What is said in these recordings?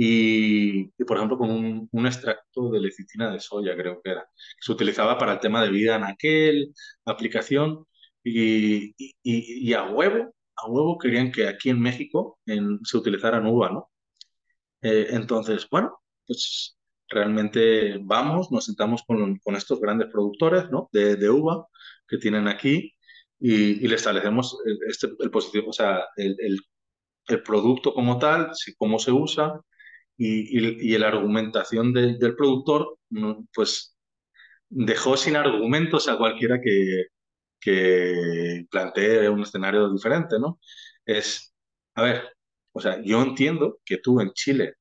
y, por ejemplo, con un, un, extracto de lecitina de soya, creo que era. Se utilizaba para el tema de vida en aquel aplicación y, y, y a huevo, a huevo querían que aquí en México en, se utilizara uva, ¿no? Eh, entonces, bueno, pues realmente vamos, nos sentamos con, con estos grandes productores ¿no? de, de, uva que tienen aquí y, y le establecemos el, este, el positivo, o sea, el, el, el producto como tal, cómo se usa, y, y, la argumentación de, del productor, pues dejó sin argumentos a cualquiera que, plantee un escenario diferente, ¿no? Es, a ver, o sea, yo entiendo que tú en Chile,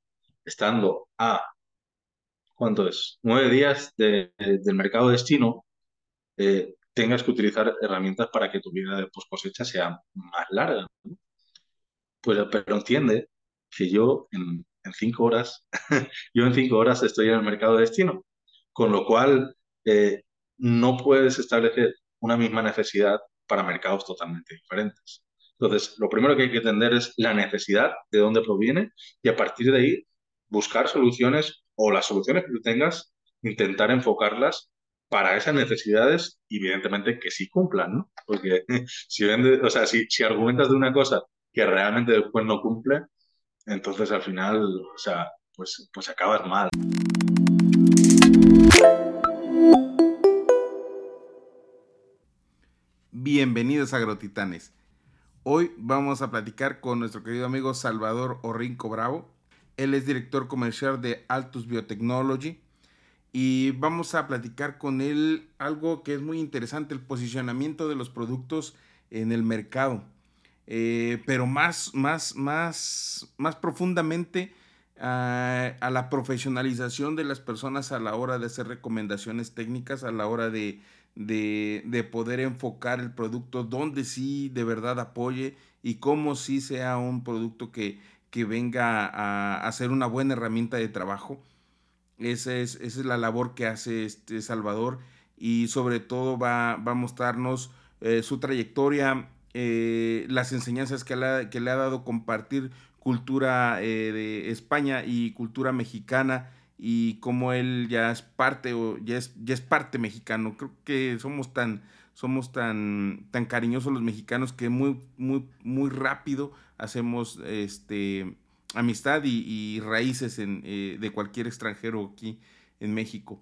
estando a, ¿cuánto es? Nueve días de, de, del mercado destino, eh, tengas que utilizar herramientas para que tu vida de post cosecha sea más larga. Pues, pero entiende que yo en cinco horas, yo en cinco horas estoy en el mercado de destino, con lo cual eh, no puedes establecer una misma necesidad para mercados totalmente diferentes. Entonces, lo primero que hay que entender es la necesidad, de dónde proviene, y a partir de ahí buscar soluciones o las soluciones que tú tengas, intentar enfocarlas para esas necesidades, evidentemente que sí cumplan, ¿no? Porque si, vende, o sea, si, si argumentas de una cosa que realmente después no cumple, entonces al final, o sea, pues, pues acabas mal. Bienvenidos a Agrotitanes. Hoy vamos a platicar con nuestro querido amigo Salvador Orrinco Bravo. Él es director comercial de Altus Biotechnology y vamos a platicar con él algo que es muy interesante, el posicionamiento de los productos en el mercado. Eh, pero más, más, más, más profundamente a, a, la profesionalización de las personas a la hora de hacer recomendaciones técnicas, a la hora de, de, de poder enfocar el producto donde sí de verdad apoye y cómo sí sea un producto que, que venga a, a ser una buena herramienta de trabajo. Esa es, esa es la labor que hace este Salvador y sobre todo va, va a mostrarnos eh, su trayectoria, eh, las enseñanzas que le, que le, ha dado compartir cultura eh, de España y cultura mexicana y como él ya es parte o ya es, ya es parte mexicano. Creo que somos tan somos tan tan cariñosos los mexicanos que muy muy muy rápido hacemos este amistad y, y raíces en, eh, de cualquier extranjero aquí en México.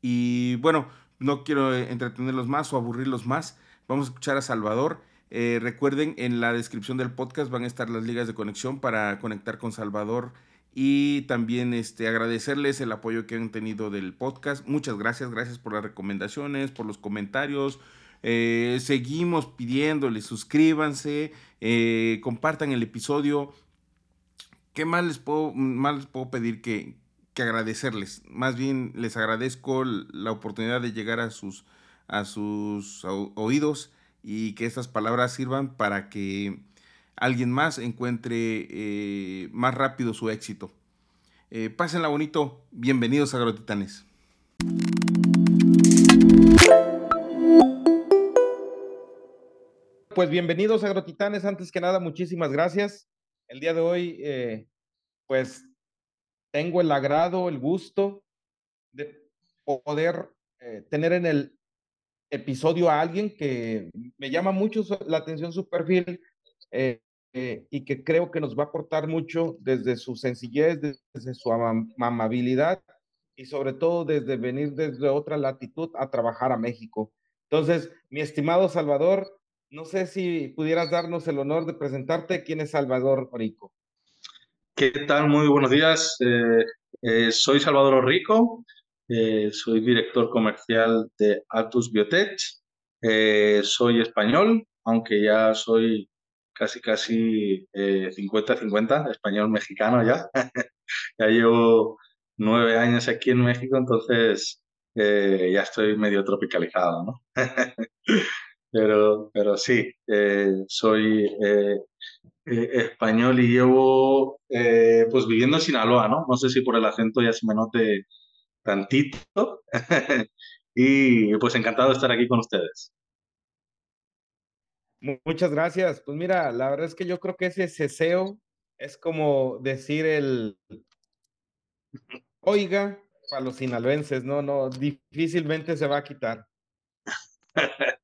Y bueno, no quiero entretenerlos más o aburrirlos más. Vamos a escuchar a Salvador. Eh, recuerden, en la descripción del podcast van a estar las ligas de conexión para conectar con Salvador y también este, agradecerles el apoyo que han tenido del podcast. Muchas gracias, gracias por las recomendaciones, por los comentarios. Eh, seguimos pidiéndoles, suscríbanse, eh, compartan el episodio. ¿Qué más les puedo, más les puedo pedir que, que agradecerles? Más bien les agradezco la oportunidad de llegar a sus, a sus oídos y que estas palabras sirvan para que alguien más encuentre eh, más rápido su éxito. Eh, pásenla bonito, bienvenidos a Agrotitanes. Pues bienvenidos a Agrotitanes, antes que nada muchísimas gracias. El día de hoy, eh, pues tengo el agrado, el gusto de poder eh, tener en el episodio a alguien que me llama mucho la atención su perfil, eh, eh, y que creo que nos va a aportar mucho desde su sencillez, desde su am amabilidad y sobre todo desde venir desde otra latitud a trabajar a México. Entonces, mi estimado Salvador, no sé si pudieras darnos el honor de presentarte quién es Salvador Rico. ¿Qué tal? Muy buenos días. Eh, eh, soy Salvador Rico, eh, soy director comercial de Altus Biotech. soy español, aunque ya soy casi, casi 50-50, eh, español-mexicano ya. ya llevo nueve años aquí en México, entonces eh, ya estoy medio tropicalizado, ¿no? pero, pero sí, eh, soy eh, eh, español y llevo pues viviendo en Sinaloa, ¿no? No sé si por el acento ya se me note tantito. y pues encantado de estar aquí con ustedes. Muchas gracias. Pues mira, la verdad es que yo creo que ese ceseo es como decir el, Oiga, para los sinaloenses, no, no, difícilmente se va a quitar.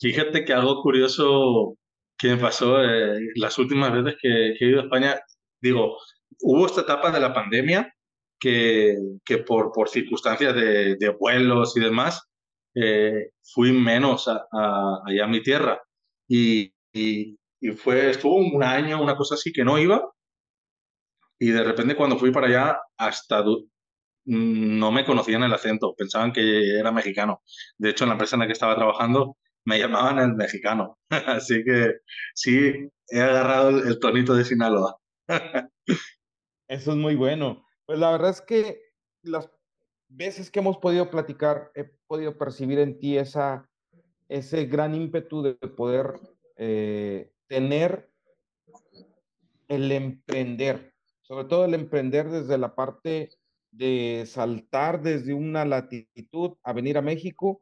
Fíjate que algo curioso que me pasó eh, las últimas veces que, he ido a España, digo, hubo esta etapa de la pandemia que, que por, por circunstancias de, de vuelos y demás, eh, fui menos a, allá a mi tierra. Y, y, y, fue, estuvo un año, una cosa así, que no iba. Y de repente cuando fui para allá, hasta no me conocían el acento, pensaban que era mexicano. De hecho, en la empresa en la que estaba trabajando me llamaban el mexicano. Así que sí, he agarrado el, tonito de Sinaloa. Eso es muy bueno. Pues la verdad es que las veces que hemos podido platicar, he podido percibir en ti esa, ese gran ímpetu de poder eh, tener el emprender, sobre todo el emprender desde la parte de saltar desde una latitud a venir a México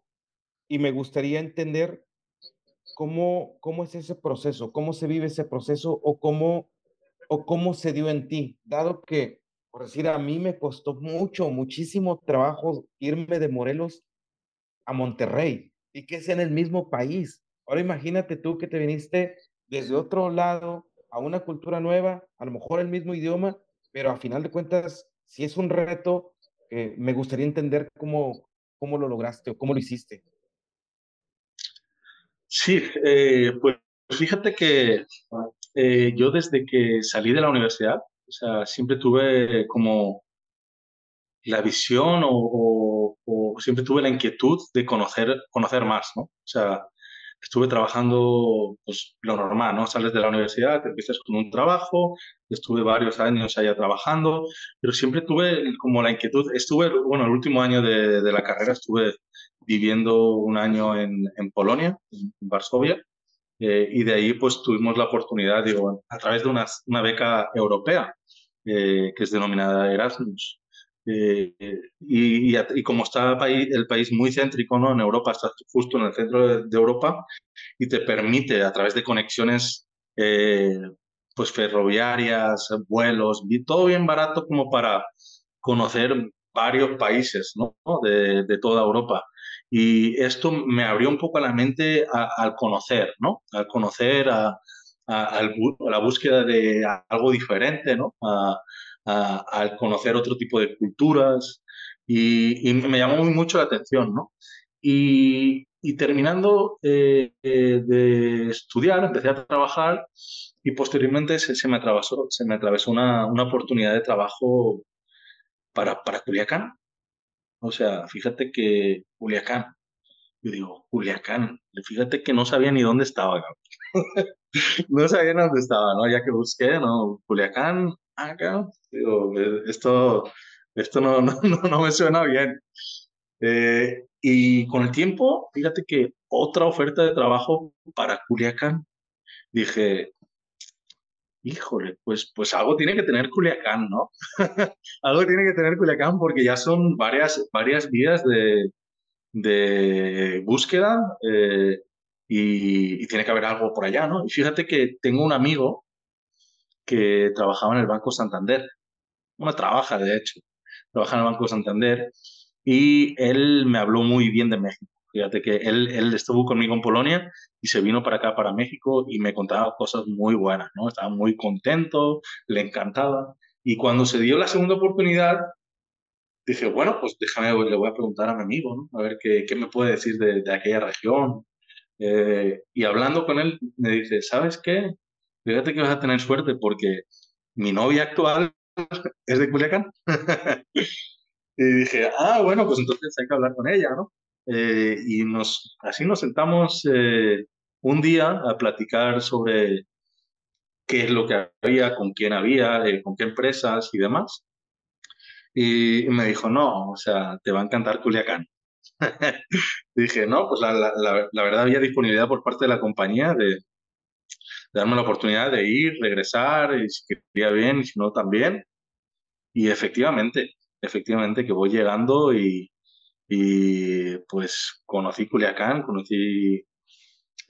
y me gustaría entender cómo, cómo es ese proceso, cómo se vive ese proceso o cómo, o cómo se dio en ti, dado que, por decir, a mí me costó mucho, muchísimo trabajo irme de Morelos a Monterrey y que es en el mismo país. Ahora imagínate tú que te viniste desde otro lado a una cultura nueva, a lo mejor el mismo idioma, pero a final de cuentas si es un reto, eh, me gustaría entender cómo, cómo lo lograste o cómo lo hiciste. Sí, eh, pues fíjate que eh, yo desde que salí de la universidad, o sea, siempre tuve como la visión o, o, siempre tuve la inquietud de conocer, conocer más, ¿no? O sea, estuve trabajando pues, lo normal, ¿no? Sales de la universidad, te empiezas con un trabajo, estuve varios años allá trabajando, pero siempre tuve como la inquietud, estuve, bueno, el último año de, de la carrera estuve viviendo un año en, en Polonia, en Varsovia, eh, y de ahí pues tuvimos la oportunidad, digo, a través de una, una beca europea, eh, que es denominada Erasmus, eh, y, y, como está país, el país muy céntrico ¿no? en Europa, está justo en el centro de, Europa y te permite a través de conexiones eh, pues ferroviarias, vuelos, todo bien barato como para conocer varios países ¿no? de, de, toda Europa. Y esto me abrió un poco la mente al conocer, ¿no? Al conocer, a, a, la búsqueda de algo diferente, ¿no? A, al conocer otro tipo de culturas y, me llamó muy mucho la atención, ¿no? Y, terminando eh, eh, de estudiar, empecé a trabajar y posteriormente se, me atravesó, se me atravesó una, una oportunidad de trabajo para, para Culiacán. O sea, fíjate que Culiacán, yo digo, Culiacán, fíjate que no sabía ni dónde estaba, no sabía dónde estaba, ¿no? Ya que busqué, ¿no? Culiacán, acá, digo, eh, esto, esto no, no, no me suena bien. Eh, y con el tiempo, fíjate que otra oferta de trabajo para Culiacán, dije, híjole, pues, pues algo tiene que tener Culiacán, ¿no? algo tiene que tener Culiacán porque ya son varias, varias vías de, de búsqueda eh, y, tiene que haber algo por allá, ¿no? Y fíjate que tengo un amigo que trabajaba en el Banco Santander. Bueno, trabaja, de hecho, trabaja en el Banco Santander y él me habló muy bien de México. Fíjate que él, estuvo conmigo en Polonia y se vino para acá, para México, y me contaba cosas muy buenas, ¿no? Estaba muy contento, le encantaba. Y cuando se dio la segunda oportunidad, dije, bueno, pues déjame, le voy a preguntar a mi amigo, ¿no? A ver qué, me puede decir de, de aquella región. Eh, y hablando con él, me dice, ¿sabes qué? fíjate que vas a tener suerte porque mi novia actual es de Culiacán. y dije, ah, bueno, pues entonces hay que hablar con ella, ¿no? Eh, y nos, así nos sentamos eh, un día a platicar sobre qué es lo que había, con quién había, eh, con qué empresas y demás. Y, me dijo, no, o sea, te va a encantar Culiacán. dije, no, pues la, la, la, verdad había disponibilidad por parte de la compañía de, darme la oportunidad de ir, regresar, y si quería bien y si no también. Y efectivamente, efectivamente que voy llegando y, y pues conocí Culiacán, conocí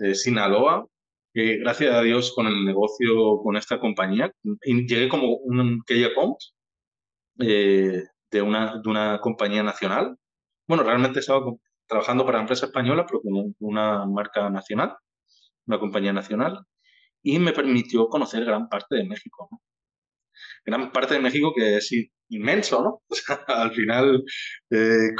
eh, Sinaloa, gracias a Dios con el negocio con esta compañía, llegué como un key account, eh, de una, de una compañía nacional. Bueno, realmente estaba trabajando para empresa española, pero con una marca nacional, una compañía nacional, y me permitió conocer gran parte de México. Gran parte de México que es inmenso, ¿no? O sea, al final, eh,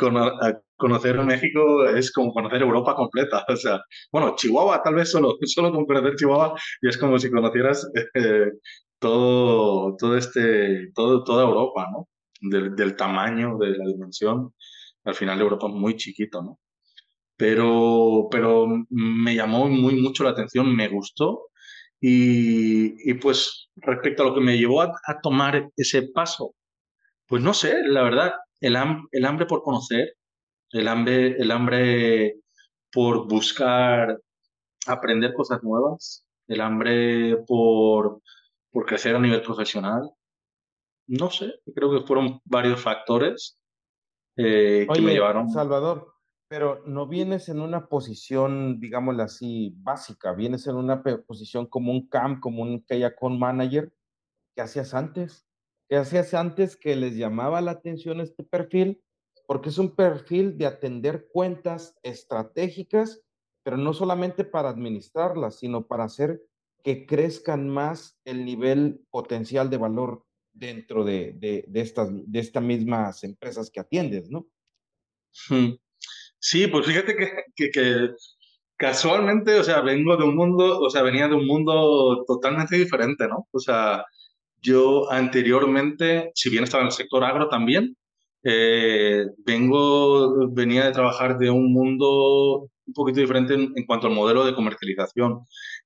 conocer México es como conocer Europa completa. O sea, bueno, Chihuahua, tal vez solo, solo con conocer Chihuahua, y es como si conocieras eh, todo, todo este, todo, toda Europa, ¿no? Del, del, tamaño, de la dimensión. Al final Europa es muy chiquito, ¿no? Pero, pero me llamó muy mucho la atención, me gustó. Y, y pues respecto a lo que me llevó a, tomar ese paso, pues no sé, la verdad, el, el hambre por conocer, el hambre, el hambre por buscar aprender cosas nuevas, el hambre por, por crecer a nivel profesional. No sé, creo que fueron varios factores eh, que me llevaron. Salvador, pero no vienes en una posición, digámoslo así, básica, vienes en una posición como un CAM, como un Keyacon Manager, que hacías antes, que hacías antes que les llamaba la atención este perfil, porque es un perfil de atender cuentas estratégicas, pero no solamente para administrarlas, sino para hacer que crezcan más el nivel potencial de valor dentro de, de, de estas, de estas mismas empresas que atiendes, ¿no? Sí, pues fíjate que, que, que, casualmente, o sea, vengo de un mundo, o sea, venía de un mundo totalmente diferente, ¿no? O sea, yo anteriormente, si bien estaba en el sector agro también, eh, vengo, venía de trabajar de un mundo un poquito diferente en, en cuanto al modelo de comercialización.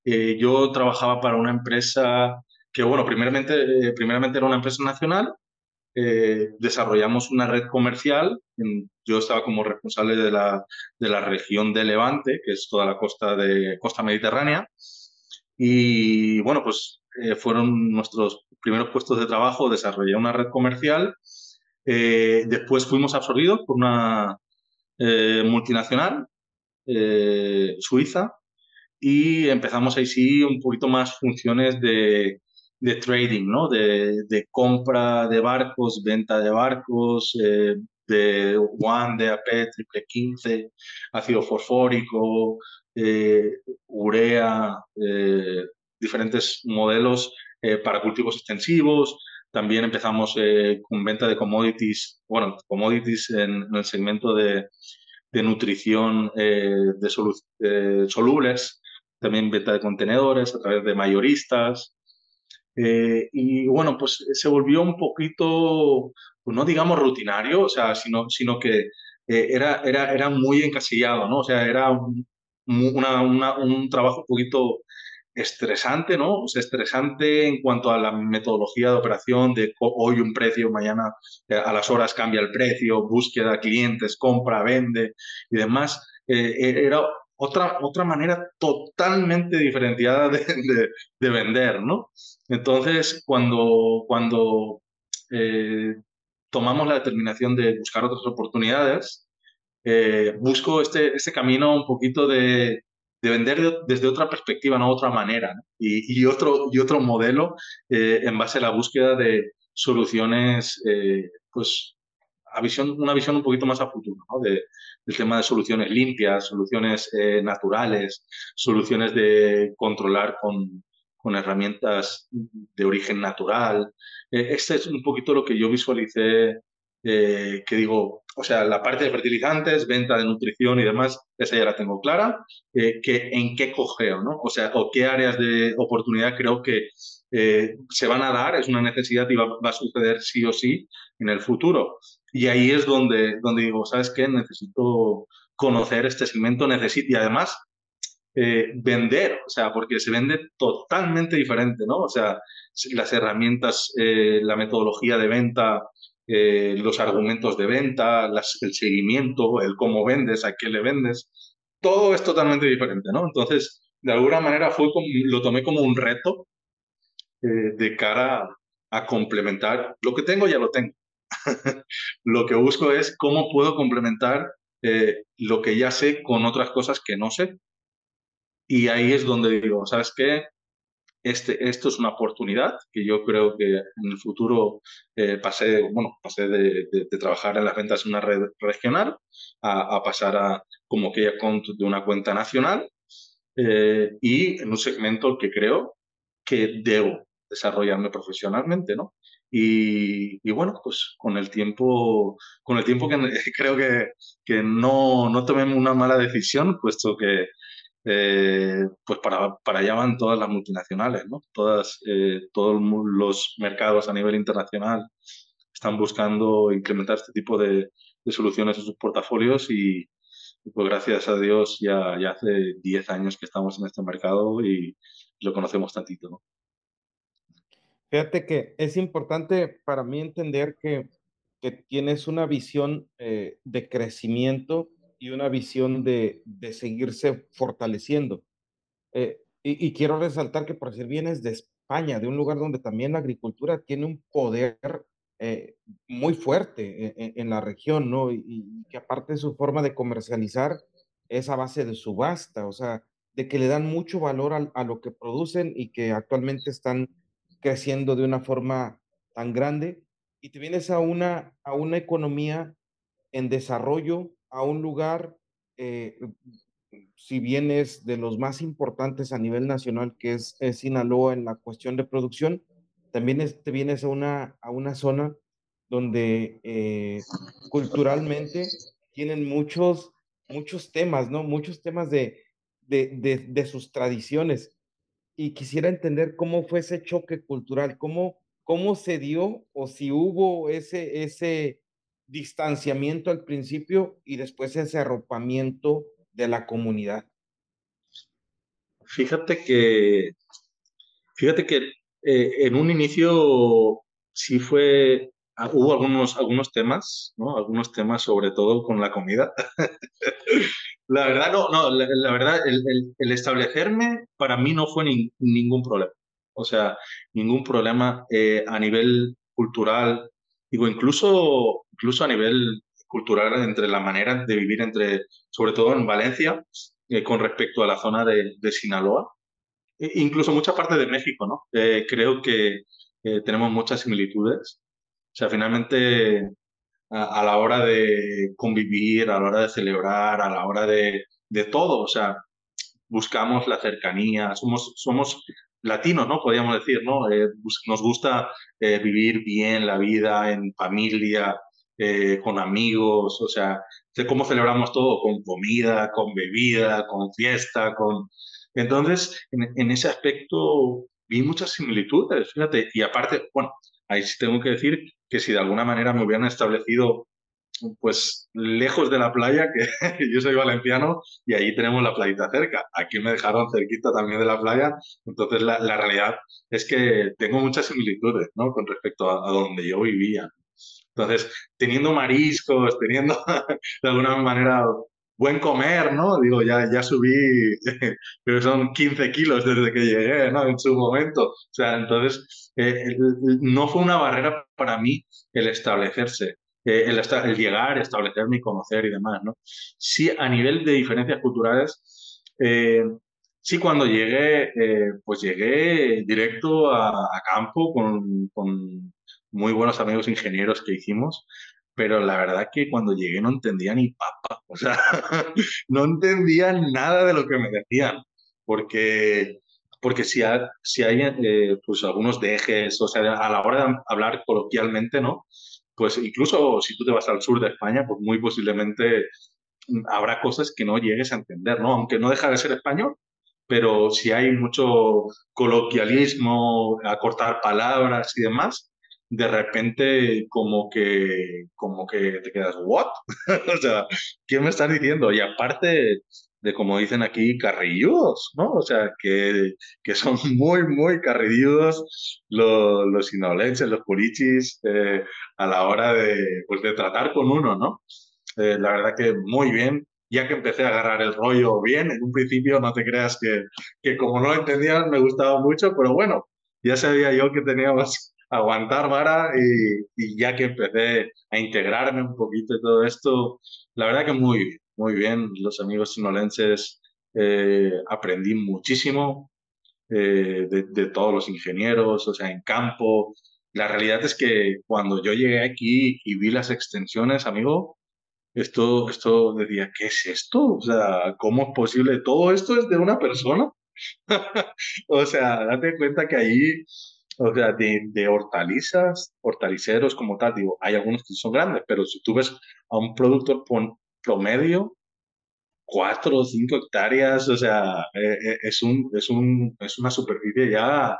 Eh, yo trabajaba para una empresa que, bueno, primeramente, eh, primeramente era una empresa nacional, eh, desarrollamos una red comercial, yo estaba como responsable de la, de la región de Levante, que es toda la costa, de, costa mediterránea, y bueno, pues eh, fueron nuestros primeros puestos de trabajo, desarrollé una red comercial, después fuimos absorbidos por una multinacional suiza, y empezamos ahí sí un poquito más funciones de, de trading, ¿no? De, de, compra de barcos, venta de barcos, eh, de WAN, DAP, triple 15, ácido fosfórico, eh, urea, eh, diferentes modelos para cultivos extensivos. También empezamos con venta de commodities, bueno, commodities en, en el segmento de, de nutrición de solu solubles, también venta de contenedores a través de mayoristas. Eh, y bueno, pues se volvió un poquito, pues no digamos rutinario, o sea, sino, sino que eh, era, era, era muy encasillado, ¿no? O sea, era un, una, una, un trabajo un poquito estresante, ¿no? O sea, estresante en cuanto a la metodología de operación, de hoy un precio, mañana eh, a las horas cambia el precio, búsqueda, clientes, compra, vende y demás. Eh, era otra, otra manera totalmente diferenciada de, de, de vender, ¿no? Entonces, cuando, cuando eh, tomamos la determinación de buscar otras oportunidades, eh, busco este, este camino un poquito de, de vender de, desde otra perspectiva, no otra manera, ¿no? Y, y, otro, y otro modelo eh, en base a la búsqueda de soluciones, eh, pues, a visión, una visión un poquito más a futuro, ¿no? De, del tema de soluciones limpias, soluciones eh, naturales, soluciones de controlar con, con, herramientas de origen natural. Eh, este es un poquito lo que yo visualicé, eh, que digo, o sea, la parte de fertilizantes, venta de nutrición y demás, esa ya la tengo clara, eh, que en qué cogeo, ¿no? O sea, o qué áreas de oportunidad creo que eh, se van a dar, es una necesidad y va, va, a suceder sí o sí en el futuro. Y ahí es donde, donde digo, ¿sabes qué? Necesito conocer este segmento, necesito, y además eh, vender, o sea, porque se vende totalmente diferente, ¿no? O sea, las herramientas, eh, la metodología de venta, eh, los argumentos de venta, el seguimiento, el cómo vendes, a qué le vendes, todo es totalmente diferente, ¿no? Entonces, de alguna manera fue lo tomé como un reto de cara a complementar. Lo que tengo ya lo tengo. lo que busco es cómo puedo complementar eh, lo que ya sé con otras cosas que no sé. Y ahí es donde digo, ¿sabes qué? este, esto es una oportunidad que yo creo que en el futuro eh, pasé, bueno, pasé de, trabajar en las ventas en una red regional a, pasar a como que account de una cuenta nacional eh, y en un segmento que creo que debo desarrollarme profesionalmente, ¿no? Y, bueno, pues con el tiempo, con el tiempo creo que, que no, no tomé una mala decisión, puesto que eh, pues para, para allá van todas las multinacionales, ¿no? Todas, eh, todos los mercados a nivel internacional están buscando implementar este tipo de, de soluciones en sus portafolios y, pues gracias a Dios ya, ya hace 10 años que estamos en este mercado y lo conocemos tantito. Fíjate que es importante para mí entender que, que tienes una visión eh, de crecimiento y una visión de, de seguirse fortaleciendo. Eh, y, quiero resaltar que por decir vienes de España, de un lugar donde también la agricultura tiene un poder eh, muy fuerte en, en, la región, ¿no? Y, y, que aparte su forma de comercializar es a base de subasta, o sea, de que le dan mucho valor a, a lo que producen y que actualmente están creciendo de una forma tan grande y te vienes a una, a una economía en desarrollo, a un lugar, eh, si vienes de los más importantes a nivel nacional, que es, Sinaloa en la cuestión de producción, también te vienes a una, a una zona donde eh, culturalmente tienen muchos, muchos temas, ¿no? Muchos temas de, de, de, de sus tradiciones y quisiera entender cómo fue ese choque cultural, cómo, cómo se dio o si hubo ese, ese distanciamiento al principio y después ese arropamiento de la comunidad. Fíjate que, fíjate que eh, en un inicio sí fue, ah, hubo algunos, algunos temas, ¿no? Algunos temas sobre todo con la comida. La verdad, no, no, la, verdad, el, establecerme para mí no fue ningún problema. O sea, ningún problema eh, a nivel cultural, digo, incluso, incluso a nivel cultural entre la manera de vivir entre, sobre todo en Valencia, eh, con respecto a la zona de, Sinaloa, e incluso mucha parte de México, ¿no? Eh, creo que tenemos muchas similitudes. O sea, finalmente a, la hora de convivir, a la hora de celebrar, a la hora de, de todo. O sea, buscamos la cercanía, somos, somos latinos, ¿no? Podríamos decir, ¿no? Eh, nos gusta eh, vivir bien la vida en familia, eh, con amigos, o sea, cómo celebramos todo, con comida, con bebida, con fiesta, con... Entonces, en, en ese aspecto vi muchas similitudes, fíjate, y aparte, bueno, ahí sí tengo que decir que si de alguna manera me hubieran establecido pues lejos de la playa, que yo soy valenciano y ahí tenemos la playita cerca. Aquí me dejaron cerquita también de la playa, entonces la, la realidad es que tengo muchas similitudes ¿no? con respecto a, a donde yo vivía. Entonces, teniendo mariscos, teniendo de alguna manera buen comer, ¿no? Digo, ya, ya subí, pero son 15 kilos desde que llegué, ¿no? En su momento. O sea, entonces, eh, no fue una barrera para mí el establecerse, eh, el, el, llegar, establecerme y conocer y demás, ¿no? Sí, a nivel de diferencias culturales, eh, sí, cuando llegué, pues llegué directo a, a campo con, con muy buenos amigos ingenieros que hicimos pero la verdad que cuando llegué no entendía ni papa, o sea, no entendía nada de lo que me decían, porque, porque si, si hay eh, pues algunos dejes, o sea, a la hora de hablar coloquialmente, ¿no? Pues incluso si tú te vas al sur de España, pues muy posiblemente habrá cosas que no llegues a entender, ¿no? Aunque no deja de ser español, pero si hay mucho coloquialismo, acortar palabras y demás, de repente como que, como que te quedas, ¿what? o sea, ¿qué me estás diciendo? Y aparte de, como dicen aquí, carrilludos, ¿no? O sea, que, que son muy, muy carrilludos los, los los purichis, eh, a la hora de, pues, de tratar con uno, ¿no? Eh, la verdad que muy bien, ya que empecé a agarrar el rollo bien, en un principio no te creas que, que como no lo entendían me gustaba mucho, pero bueno, ya sabía yo que teníamos aguantar vara y, ya que empecé a integrarme un poquito y todo esto, la verdad que muy, muy bien, los amigos sinolenses, eh, aprendí muchísimo, de, de, todos los ingenieros, o sea, en campo. La realidad es que cuando yo llegué aquí y vi las extensiones, amigo, esto, esto decía, ¿qué es esto? O sea, ¿cómo es posible? ¿Todo esto es de una persona? o sea, date cuenta que ahí, o sea, de, de, hortalizas, hortaliceros como tal, digo, hay algunos que son grandes, pero si tú ves a un productor promedio, cuatro o cinco hectáreas, o sea, eh, eh, es, un, es, un, es una superficie ya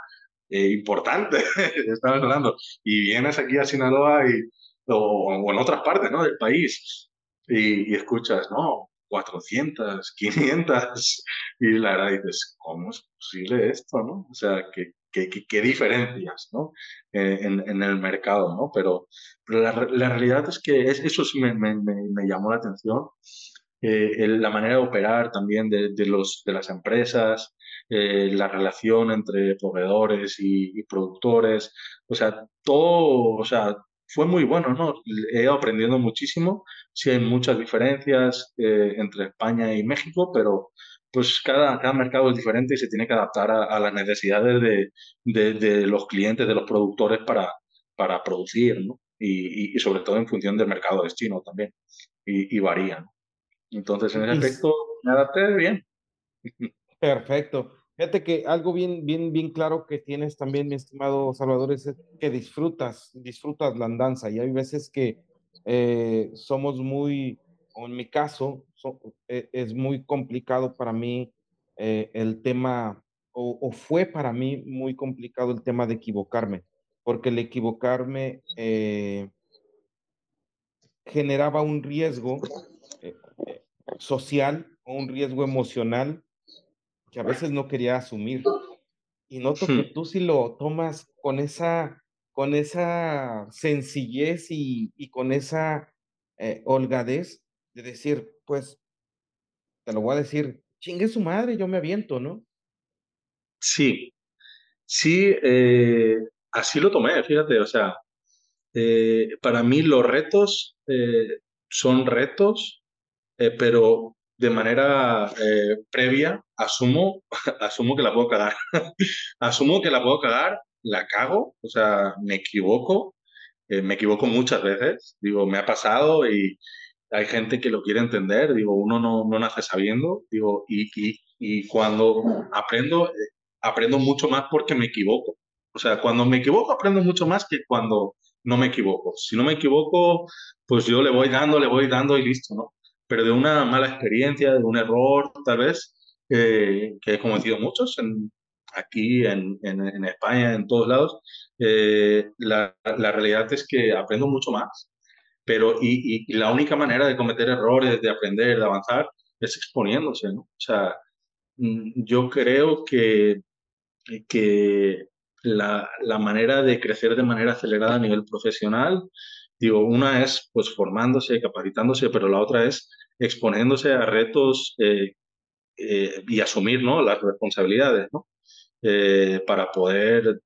eh, importante, estamos hablando. Y vienes aquí a Sinaloa y, o, en otras partes ¿no? del país y, y escuchas, no, 400, 500, y la verdad dices, ¿cómo es posible esto, no? O sea, ¿qué, qué, qué, diferencias, ¿no? Eh, en, en, el mercado, ¿no? Pero, pero la, la, realidad es que es, eso sí me, me, me, llamó la atención, eh, la manera de operar también de, de, los, de las empresas, eh, la relación entre proveedores y, y, productores, o sea, todo, o sea, fue muy bueno, ¿no? He ido aprendiendo muchísimo, sí hay muchas diferencias eh, entre España y México, pero pues cada, cada mercado es diferente y se tiene que adaptar a, a las necesidades de, de, de, los clientes, de los productores para, para producir, ¿no? Y, y, sobre todo en función del mercado destino también, y, y varía, ¿no? Entonces, en ese aspecto, me adapté bien. Perfecto. Fíjate que algo bien, bien, bien claro que tienes también, mi estimado Salvador, es que disfrutas, disfrutas la andanza. Y hay veces que eh, somos muy, o en mi caso, so, eh, es muy complicado para mí eh, el tema, o, o, fue para mí muy complicado el tema de equivocarme, porque el equivocarme eh, generaba un riesgo eh, social o un riesgo emocional que a veces no quería asumir. Y noto que tú si lo tomas con esa, con esa sencillez y, y con esa eh, holgadez de decir, pues, te lo voy a decir, chingue su madre, yo me aviento, ¿no? Sí, sí, eh, así lo tomé, fíjate, o sea, eh, para mí los retos eh, son retos, pero de manera previa asumo, asumo que la puedo cagar. asumo que la puedo cagar, la cago, o sea, me equivoco, me equivoco muchas veces, digo, me ha pasado y hay gente que lo quiere entender, digo, uno no, no nace sabiendo, digo, y, y, y cuando aprendo, eh, aprendo mucho más porque me equivoco. O sea, cuando me equivoco aprendo mucho más que cuando no me equivoco. Si no me equivoco, pues yo le voy dando, le voy dando y listo, ¿no? pero de una mala experiencia, de un error, tal vez, eh, que he cometido muchos aquí en, en, en, España, en todos lados, eh, la, la, realidad es que aprendo mucho más. Pero, y, la única manera de cometer errores, de aprender, de avanzar, es exponiéndose, ¿no? O sea, mm, yo creo que, que la, la manera de crecer de manera acelerada a nivel profesional, digo, una es pues formándose, capacitándose, pero la otra es exponiéndose a retos eh, eh, y asumir ¿no? las responsabilidades ¿no? Eh, para poder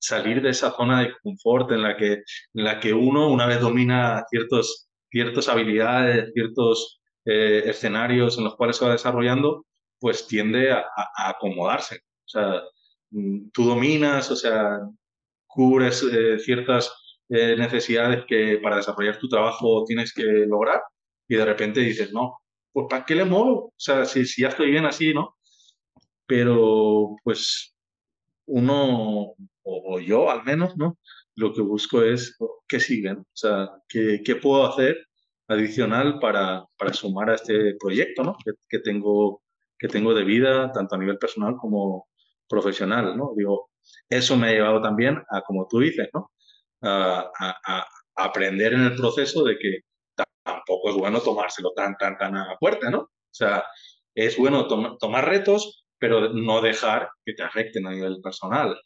salir de esa zona de confort en la que, en la que uno, una vez domina ciertos, ciertas habilidades, ciertos escenarios en los cuales se va desarrollando, pues tiende a, acomodarse. O sea, mm, tú dominas, o sea, cubres ciertas necesidades que para desarrollar tu trabajo tienes que lograr y de repente dices, no, pues ¿para qué le muevo? O sea, si, si ya estoy bien así, ¿no? Pero pues uno, o, yo al menos, ¿no? Lo que busco es que sigan, o sea, qué, qué puedo hacer adicional para, para sumar a este proyecto, ¿no? Que, tengo, que tengo de vida, tanto a nivel personal como profesional, ¿no? Digo, eso me ha llevado también a, como tú dices, ¿no? A, aprender en el proceso de que tampoco es bueno tomárselo tan, tan, tan a fuerte, ¿no? O sea, es bueno tom tomar retos, pero no dejar que te afecten a nivel personal.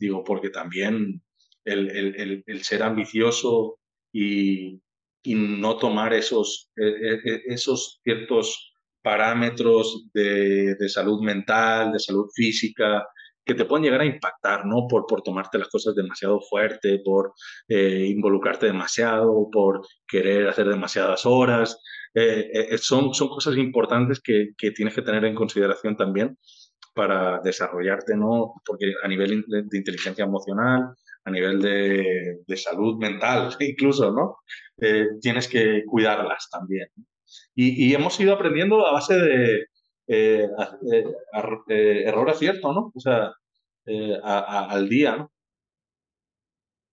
Digo, porque también el, el, el ser ambicioso y, y, no tomar esos, e, e, e, esos ciertos parámetros de, de, salud mental, de salud física, que te pueden llegar a impactar, ¿no? Por, por tomarte las cosas demasiado fuerte, por eh, involucrarte demasiado, por querer hacer demasiadas horas. Eh, eh, son, son cosas importantes que, que, tienes que tener en consideración también para desarrollarte, ¿no? Porque a nivel de inteligencia emocional, a nivel de, de salud mental incluso, ¿no? Eh, tienes que cuidarlas también. Y, y, hemos ido aprendiendo a base de eh, eh, error acierto, ¿no? O sea, al día, ¿no?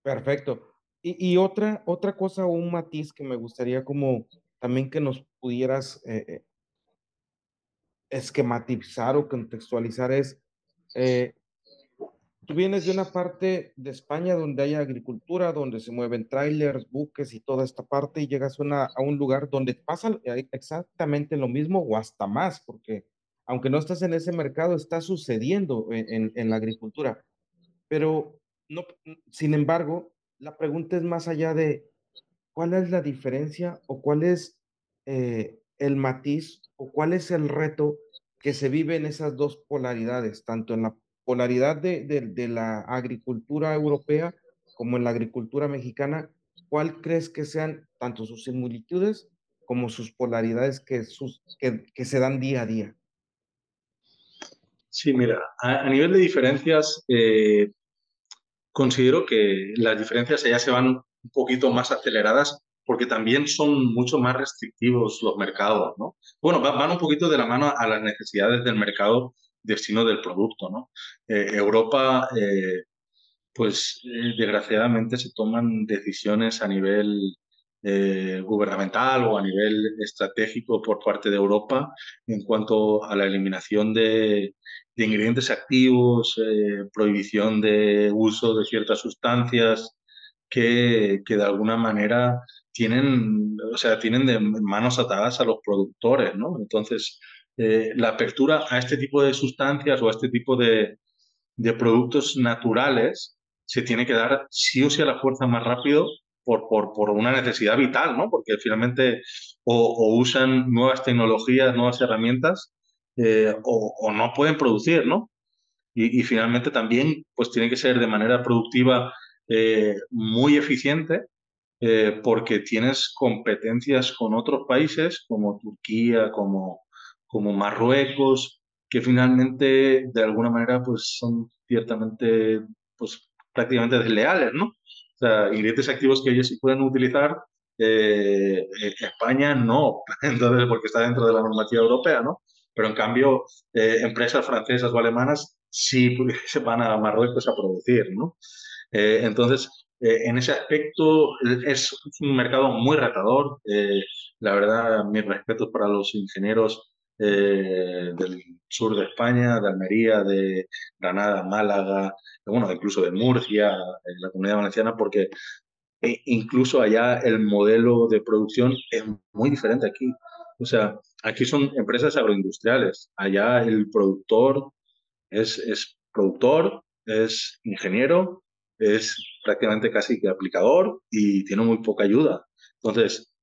Perfecto. Y, y, otra, otra cosa, un matiz que me gustaría como también que nos pudieras esquematizar o contextualizar es, Tú vienes de una parte de España donde hay agricultura, donde se mueven trailers, buques y toda esta parte, y llegas a un lugar donde pasa eh, exactamente lo mismo o hasta más, porque aunque no estás en ese mercado, está sucediendo en, en la agricultura. Pero, no, sin embargo, la pregunta es más allá de cuál es la diferencia o cuál es eh, el matiz o cuál es el reto que se vive en esas dos polaridades, tanto en la polaridad de, de, la agricultura europea como en la agricultura mexicana, ¿cuál crees que sean tanto sus similitudes como sus polaridades que, sus, que, se dan día a día? Sí, mira, a, nivel de diferencias, eh, considero que las diferencias allá se van un poquito más aceleradas porque también son mucho más restrictivos los mercados, ¿no? Bueno, van un poquito de la mano a las necesidades del mercado destino del producto. ¿no? Eh, Europa, eh, pues eh, desgraciadamente se toman decisiones a nivel gubernamental o a nivel estratégico por parte de Europa en cuanto a la eliminación de, ingredientes activos, prohibición de uso de ciertas sustancias que, que de alguna manera tienen, o sea, tienen de manos atadas a los productores, ¿no? Entonces, eh, la apertura a este tipo de sustancias o a este tipo de, productos naturales se tiene que dar sí o sí a la fuerza más rápido por, por, una necesidad vital, ¿no? Porque finalmente o, usan nuevas tecnologías, nuevas herramientas eh, o, no pueden producir, ¿no? Y, finalmente también pues tiene que ser de manera productiva eh, muy eficiente porque tienes competencias con otros países como Turquía, como, como Marruecos, que finalmente de alguna manera pues son ciertamente pues prácticamente desleales, ¿no? O sea, ingredientes activos que ellos sí pueden utilizar, eh, España no, entonces porque está dentro de la normativa europea, ¿no? Pero en cambio, eh, empresas francesas o alemanas sí se van a Marruecos a producir, ¿no? Eh, entonces, eh, en ese aspecto es un mercado muy retador. la verdad, mis respetos para los ingenieros eh, del sur de España, de Almería, de Granada, Málaga, bueno, incluso de Murcia, en la comunidad valenciana, porque e incluso allá el modelo de producción es muy diferente aquí. O sea, aquí son empresas agroindustriales, allá el productor es, es productor, es ingeniero, es prácticamente casi que aplicador y tiene muy poca ayuda. Entonces,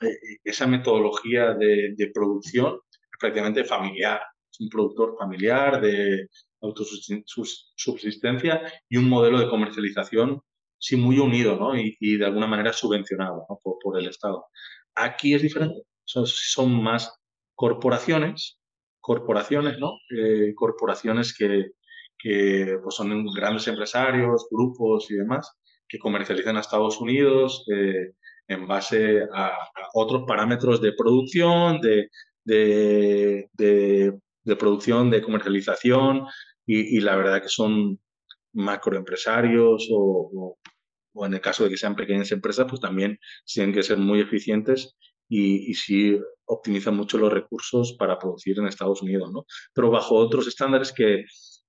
eh, esa metodología de, producción prácticamente familiar. Es un productor familiar de autosubsistencia y un modelo de comercialización sí muy unido ¿no? y, de alguna manera subvencionado por, el Estado. Aquí es diferente, son, son más corporaciones, corporaciones, ¿no? Eh, corporaciones que, que pues son grandes empresarios, grupos y demás, que comercializan a Estados Unidos eh, en base a, a, otros parámetros de producción, de, de, de, producción, de comercialización y, la verdad que son macroempresarios o, o, en el caso de que sean pequeñas empresas, pues también tienen que ser muy eficientes y, y sí optimizan mucho los recursos para producir en Estados Unidos, ¿no? Pero bajo otros estándares que,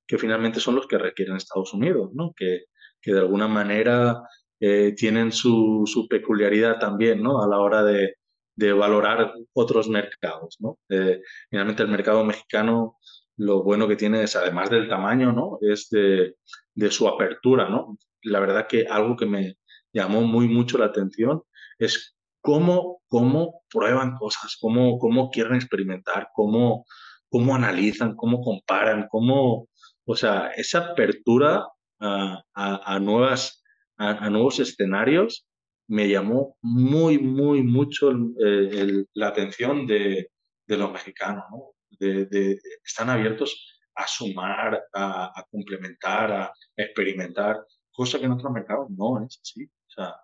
que finalmente son los que requieren Estados Unidos, ¿no? Que, que de alguna manera eh, tienen su, su, peculiaridad también, ¿no? A la hora de, de valorar otros mercados, ¿no? Eh, finalmente el mercado mexicano lo bueno que tiene es, además del tamaño, ¿no? Es de, de, su apertura, ¿no? La verdad que algo que me llamó muy mucho la atención es cómo, cómo prueban cosas, cómo, cómo quieren experimentar, cómo, cómo analizan, cómo comparan, cómo, o sea, esa apertura a, a, nuevas, a, nuevos escenarios me llamó muy, muy mucho eh, la atención de, los mexicanos. ¿no? De, están abiertos a sumar, a, complementar, a experimentar, cosa que en otros mercados no es así. O sea,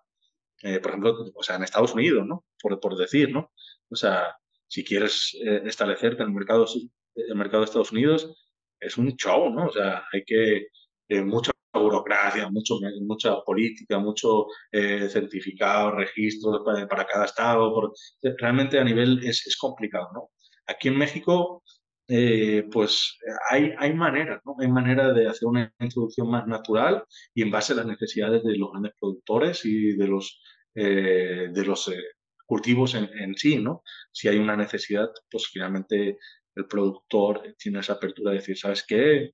eh, por ejemplo, o sea, en Estados Unidos, ¿no? Por, por decir, ¿no? O sea, si quieres eh, establecerte en el mercado, el mercado de Estados Unidos, es un show, ¿no? O sea, hay que, eh, mucha burocracia, mucho, mucha política, mucho eh, certificado, registros para, para, cada estado. Realmente a nivel es, es, complicado, ¿no? Aquí en México, eh, pues hay, hay maneras, ¿no? Hay manera de hacer una introducción más natural y en base a las necesidades de los grandes productores y de los, eh, de los cultivos en, en sí, ¿no? Si hay una necesidad, pues finalmente el productor tiene esa apertura de decir, ¿sabes qué?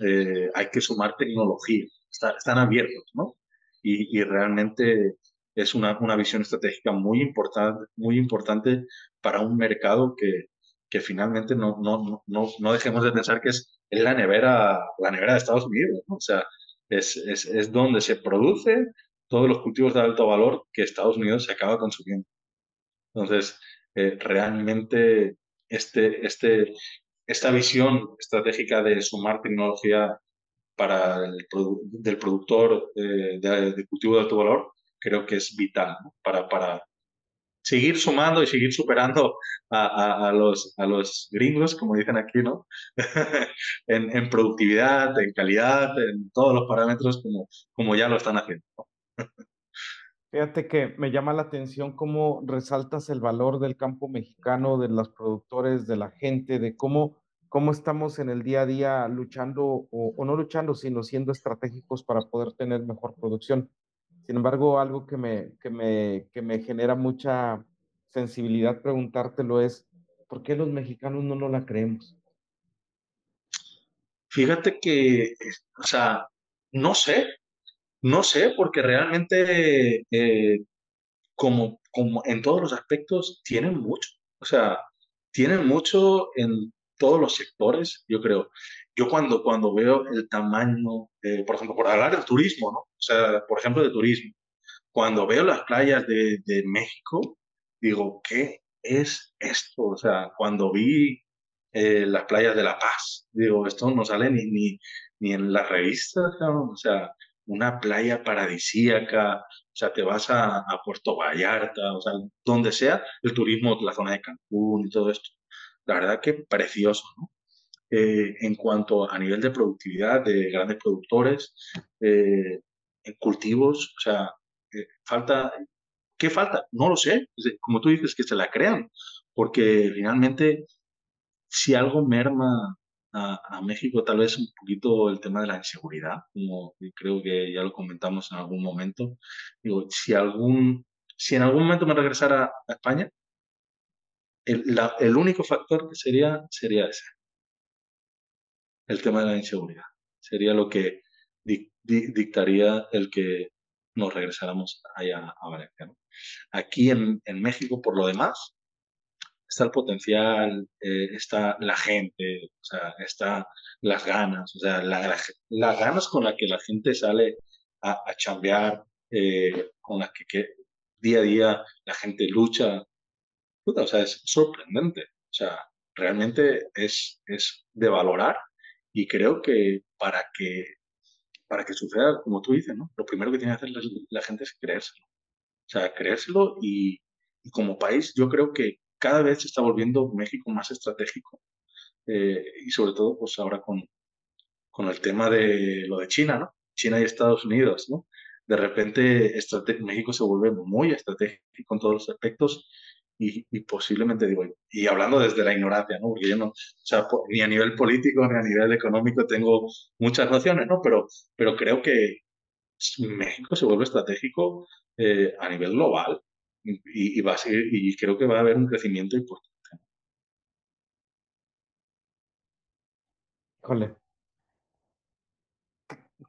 Eh, hay que sumar tecnología, están abiertos, ¿no? Y, realmente es una, una, visión estratégica muy importante, muy importante para un mercado que, que finalmente no, no, no, no, dejemos de pensar que es, es la, nevera, la nevera de Estados Unidos, ¿no? O sea, es, es, es, donde se produce todos los cultivos de alto valor que Estados Unidos se acaba consumiendo. Entonces, eh, realmente este, este, esta visión estratégica de sumar tecnología para el del productor eh, de, cultivo de alto valor, creo que es vital para, para seguir sumando y seguir superando a, a, los, a los gringos, como dicen aquí, ¿no? en, en, productividad, en calidad, en todos los parámetros como, como ya lo están haciendo. Fíjate que me llama la atención cómo resaltas el valor del campo mexicano, de los productores, de la gente, de cómo, cómo estamos en el día a día luchando, o, no luchando, sino siendo estratégicos para poder tener mejor producción. Sin embargo, algo que me, que me, que me genera mucha sensibilidad preguntártelo es, ¿por qué los mexicanos no nos la creemos? Fíjate que, o sea, no sé, no sé, porque realmente, eh, como, como en todos los aspectos, tienen mucho. O sea, tienen mucho en todos los sectores, yo creo. Yo cuando, cuando veo el tamaño, por ejemplo, por hablar del turismo, ¿no? O sea, por ejemplo, de turismo, cuando veo las playas de, de México, digo, ¿qué es esto? O sea, cuando vi eh, las playas de La Paz, digo, esto no sale ni, ni, ni en las revistas, ¿no? O sea, una playa paradisíaca, o sea, te vas a, Puerto Vallarta, o sea, donde sea, el turismo, la zona de Cancún y todo esto. La verdad que precioso, ¿no? Eh, en cuanto a nivel de productividad de grandes productores, eh, cultivos, o sea, eh, falta, ¿qué falta? No lo sé, como tú dices, que se la crean, porque finalmente si algo merma a, México tal vez un poquito el tema de la inseguridad, como creo que ya lo comentamos en algún momento. Digo, si, algún, si en algún momento me regresara a España, el, el único factor que sería sería ese, el tema de la inseguridad. Sería lo que dictaría el que nos regresáramos allá a Valencia. Aquí en, en México, por lo demás, está el potencial, eh, está la gente, o sea, está las ganas, o sea, las ganas con las que la gente sale a, a chambear, eh, con las que, día a día la gente lucha. o sea, es sorprendente. O sea, realmente es, es de valorar y creo que para que, para que suceda, como tú dices, ¿no? lo primero que tiene que hacer la, la gente es creérselo. O sea, creérselo y, y como país yo creo que cada vez se está volviendo México más estratégico eh, y sobre todo pues ahora con, con el tema de lo de China, ¿no? China y Estados Unidos, ¿no? De repente México se vuelve muy estratégico en todos los aspectos y, posiblemente, digo, y hablando desde la ignorancia, ¿no? Porque yo no, o sea, ni a nivel político ni a nivel económico tengo muchas nociones, ¿no? Pero, pero creo que México se vuelve estratégico eh, a nivel global y, va a seguir, y creo que va a haber un crecimiento importante. Híjole.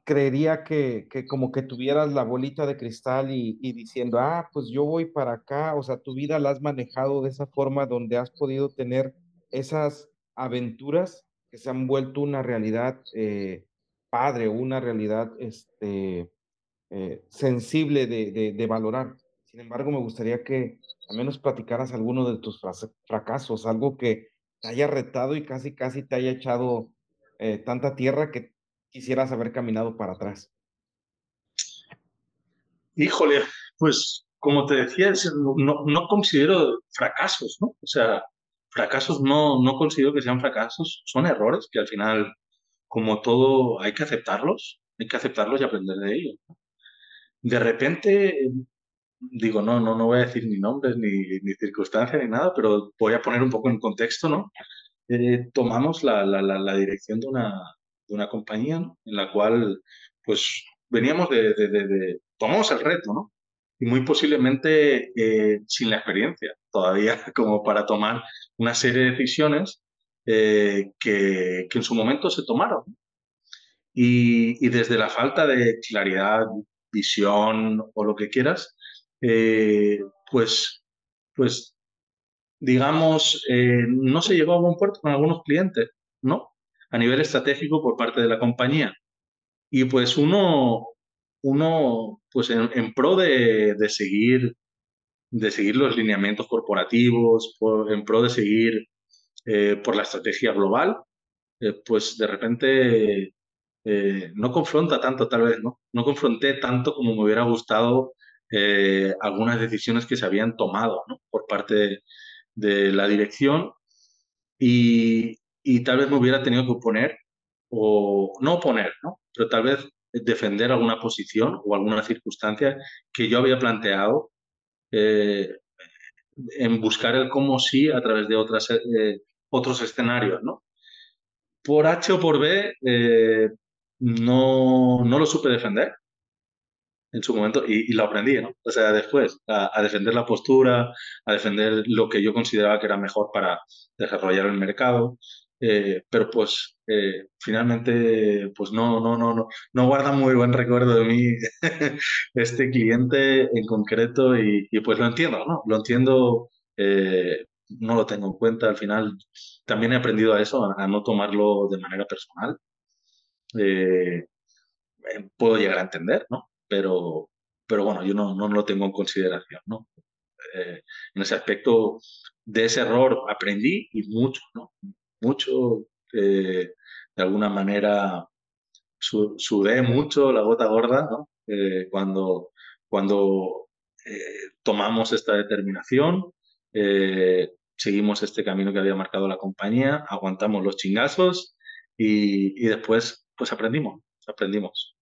Creería que, que, como que tuvieras la bolita de cristal y, diciendo, ah, pues yo voy para acá, o sea, tu vida la has manejado de esa forma donde has podido tener esas aventuras que se han vuelto una realidad eh, padre, una realidad este, eh, sensible de, de valorar. Sin embargo, me gustaría que al menos platicaras alguno de tus fracasos, algo que te haya retado y casi, casi te haya echado eh, tanta tierra que quisieras haber caminado para atrás? Híjole, pues como te decía, no, no considero fracasos, ¿no? O sea, fracasos no, no considero que sean fracasos, son errores que al final, como todo, hay que aceptarlos, hay que aceptarlos y aprender de ellos. De repente, digo, no, no, no voy a decir ni nombres, ni, ni circunstancias, ni nada, pero voy a poner un poco en contexto, ¿no? Eh, tomamos la, la, la, dirección de una, de una compañía en la cual, pues, veníamos de, de, de, tomamos el reto, ¿no? Y muy posiblemente eh, sin la experiencia todavía como para tomar una serie de decisiones eh, que, que, en su momento se tomaron. Y, y, desde la falta de claridad, visión o lo que quieras, eh, pues, pues, digamos, eh, no se llegó a buen puerto con algunos clientes, ¿no? A nivel estratégico por parte de la compañía. Y pues uno, uno pues en, pro de, de, seguir, de seguir los lineamientos corporativos, por, en pro de seguir eh, por la estrategia global, pues de repente no confronta tanto, tal vez, ¿no? No confronté tanto como me hubiera gustado eh, algunas decisiones que se habían tomado ¿no? por parte de, la dirección y, y, tal vez me hubiera tenido que oponer o no oponer, ¿no? pero tal vez defender alguna posición o alguna circunstancia que yo había planteado eh, en buscar el cómo sí a través de otras, eh, otros escenarios. ¿no? Por H o por B no, no lo supe defender en su momento y, lo aprendí, ¿no? O sea, después a, defender la postura, a defender lo que yo consideraba que era mejor para desarrollar el mercado, eh, pero pues eh, finalmente pues no, no, no, no, no guarda muy buen recuerdo de mí este cliente en concreto y, pues lo entiendo, ¿no? Lo entiendo, eh, no lo tengo en cuenta, al final también he aprendido a eso, a, no tomarlo de manera personal. puedo llegar a entender, ¿no? Pero, pero bueno, yo no, no lo tengo en consideración, ¿no? Eh, en ese aspecto, de ese error aprendí y mucho, ¿no? Mucho, eh, de alguna manera, sudé mucho la gota gorda, ¿no? Eh, cuando cuando tomamos esta determinación, seguimos este camino que había marcado la compañía, aguantamos los chingazos y, y después, pues aprendimos, aprendimos.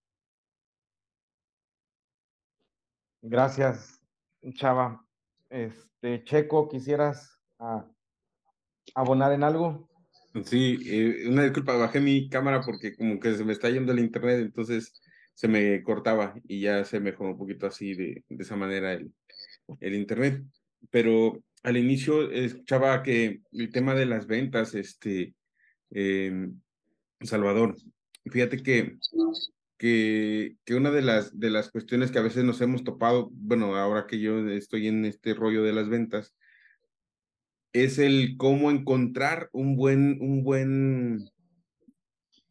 Gracias, Chava. Este, Checo, ¿quisieras ah, abonar en algo? Sí, eh, una disculpa, bajé mi cámara porque como que se me está yendo el internet, entonces se me cortaba y ya se mejoró un poquito así de, esa manera el, internet. Pero al inicio escuchaba que el tema de las ventas, este, Salvador, fíjate que que, una de las, de las cuestiones que a veces nos hemos topado, bueno, ahora que yo estoy en este rollo de las ventas, es el cómo encontrar un buen, un buen,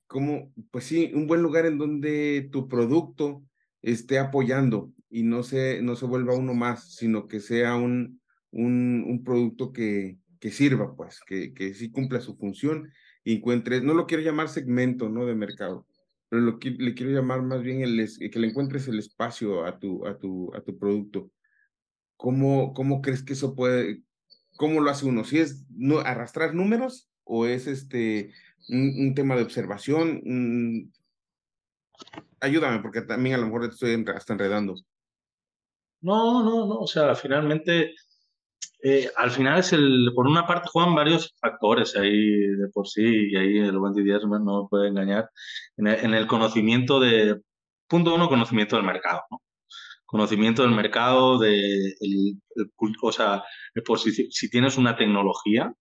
cómo, pues sí, un buen lugar en donde tu producto esté apoyando y no se, no se vuelva uno más, sino que sea un, un, un producto que, que sirva, pues, que, que sí cumpla su función y encuentres, no lo quiero llamar segmento, ¿no? De mercado, pero lo que le quiero llamar más bien el, que le encuentres el espacio a tu, producto. ¿Cómo, ¿Cómo crees que eso puede, cómo lo hace uno? ¿Si es arrastrar números o es este un, tema de observación? ayúdame, porque también a lo mejor te estoy hasta enredando. No, no, no, o sea, finalmente eh, al final es el, por una parte juegan varios factores ahí de por sí y ahí el buen Didier no me puede engañar en el, conocimiento de, punto uno, conocimiento del mercado, ¿no? Conocimiento del mercado, de, el, o sea, por si, si, tienes una tecnología,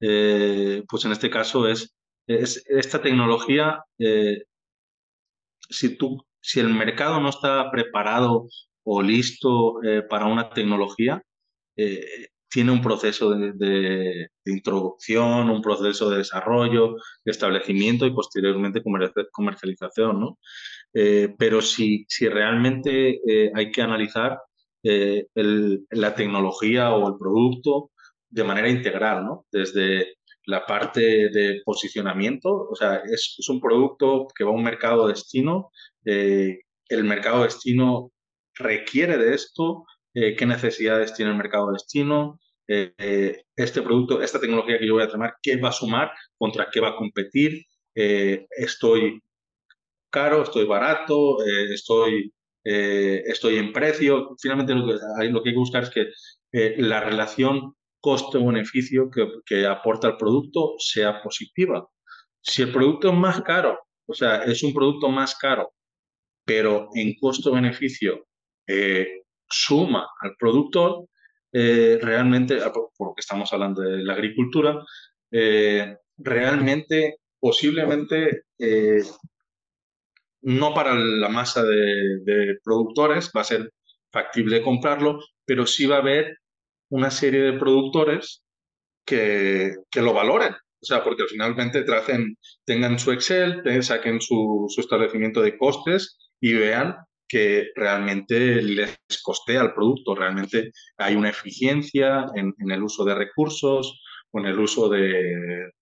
eh, pues en este caso es, es esta tecnología, eh, si, tú, si el mercado no está preparado o listo para una tecnología, eh, tiene un proceso de, introducción, un proceso de desarrollo, de establecimiento y posteriormente comercialización. ¿no? Eh, pero si, si realmente eh, hay que analizar la tecnología o el producto de manera integral, ¿no? desde, la parte de posicionamiento, o sea, es, un producto que va a un mercado destino, eh, el mercado destino requiere de esto, eh, qué necesidades tiene el mercado destino, eh, este producto, esta tecnología que yo voy a tomar, qué va a sumar, contra qué va a competir, estoy caro, estoy barato, estoy, estoy en precio. Finalmente lo que, lo que hay que buscar es que la relación coste-beneficio que, que, aporta el producto sea positiva. Si el producto es más caro, o sea, es un producto más caro, pero en costo-beneficio eh, suma al productor, eh, realmente, ah, por, lo que estamos hablando de la agricultura, eh, realmente, posiblemente, no para la masa de, de productores va a ser factible comprarlo, pero sí va a haber una serie de productores que, que lo valoren. O sea, porque finalmente tracen, tengan su Excel, saquen su, su establecimiento de costes y vean que realmente les costea el producto, realmente hay una eficiencia en, el uso de recursos o en el uso de,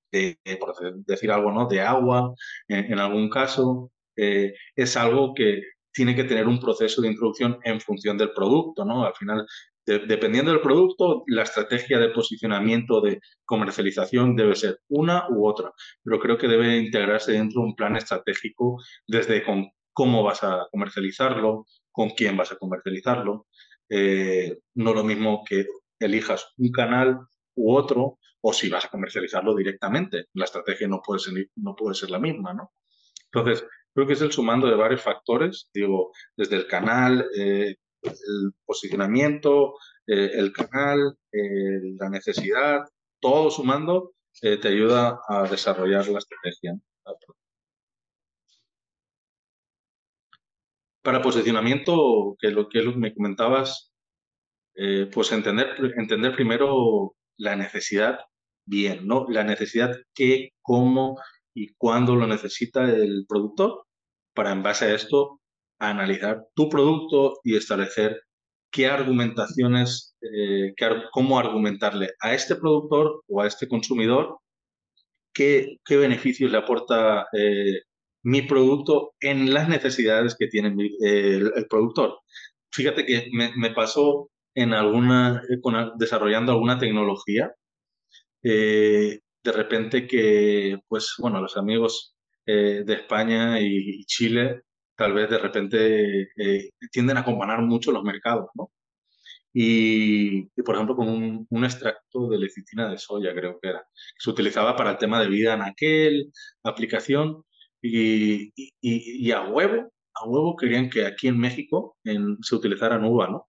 por decir algo, ¿no? de agua, en, algún caso. Eh, es algo que tiene que tener un proceso de introducción en función del producto, ¿no? Al final dependiendo del producto, la estrategia de posicionamiento, de comercialización debe ser una u otra, pero creo que debe integrarse dentro de un plan estratégico desde con cómo vas a comercializarlo, con quién vas a comercializarlo. Eh, no lo mismo que elijas un canal u otro o si vas a comercializarlo directamente. La estrategia no puede ser, no puede ser la misma, ¿no? Entonces, creo que es el sumando de varios factores, digo, desde el canal, eh, el posicionamiento, eh, el canal, eh, la necesidad, todo sumando eh, te ayuda a desarrollar la estrategia. Para posicionamiento, que lo que me comentabas, pues entender, entender primero la necesidad bien, ¿no? La necesidad qué, cómo y cuándo lo necesita el productor, para en base a esto analizar tu producto y establecer qué argumentaciones, eh, cómo argumentarle a este productor o a este consumidor qué, qué beneficios le aporta eh, mi producto en las necesidades que tiene el, productor. Fíjate que me, pasó en alguna, desarrollando alguna tecnología, eh, de repente que, pues, bueno, los amigos de España y Chile tal vez de repente eh, tienden a comparar mucho los mercados, ¿no? Y, por ejemplo, con un, extracto de lecitina de soya, creo que era, se utilizaba para el tema de vida en aquel aplicación y, y, a huevo, a huevo querían que aquí en México se utilizaran uva, ¿no?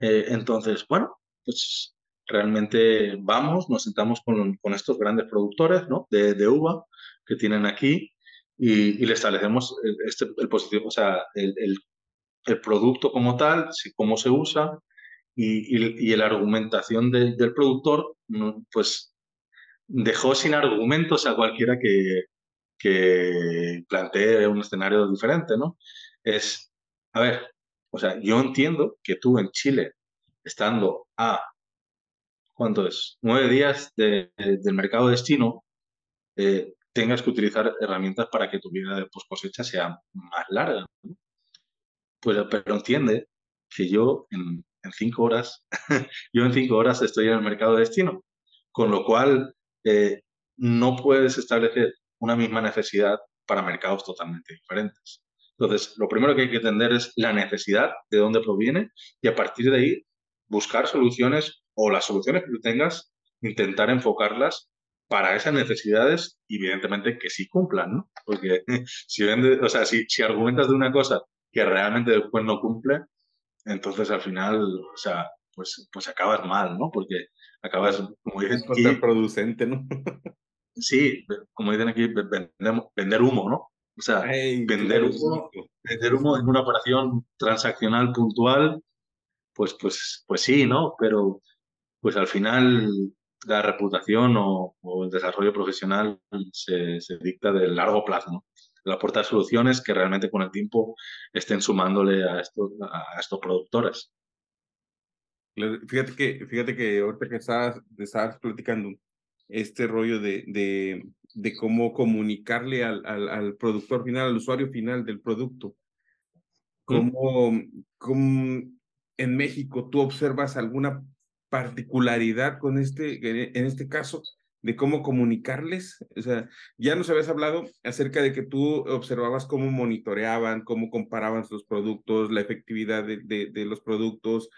Eh, entonces, bueno, pues realmente vamos, nos sentamos con, con estos grandes productores, ¿no? De, de uva que tienen aquí y, le establecemos este, el, positivo, o sea, el, el, producto como tal, cómo se usa y, y, la argumentación del productor, pues dejó sin argumentos a cualquiera que, que plantee un escenario diferente, ¿no? Es, a ver, o sea, yo entiendo que tú en Chile, estando a, ¿cuánto es? Nueve días de, del mercado destino, eh, tengas que utilizar herramientas para que tu vida de post cosecha sea más larga. Pues, pero entiende que yo en, cinco horas, yo en cinco horas estoy en el mercado de destino, con lo cual eh, no puedes establecer una misma necesidad para mercados totalmente diferentes. Entonces, lo primero que hay que entender es la necesidad, de dónde proviene, y a partir de ahí buscar soluciones o las soluciones que tú tengas, intentar enfocarlas para esas necesidades, evidentemente que sí cumplan, ¿no? Porque si, vende, o sea, si, si argumentas de una cosa que realmente después no cumple, entonces al final, o sea, pues, pues acabas mal, ¿no? Porque acabas, como dicen aquí... contraproducente, ¿no? sí, como dicen aquí, vender humo, ¿no? O sea, vender, humo, vender humo en una operación transaccional puntual, pues, pues, pues sí, ¿no? Pero pues al final la reputación o, el desarrollo profesional se, dicta de largo plazo, ¿no? El aportar soluciones que realmente con el tiempo estén sumándole a estos, a estos productores. Fíjate que, fíjate que ahorita que estabas, estabas platicando, este rollo de, de, de cómo comunicarle al, al, al, productor final, al usuario final del producto. ¿Cómo, cómo en México tú observas alguna particularidad con este, en este caso, de cómo comunicarles. O sea, ya nos habías hablado acerca de que tú observabas cómo monitoreaban, cómo comparaban los productos, la efectividad de, de, los productos.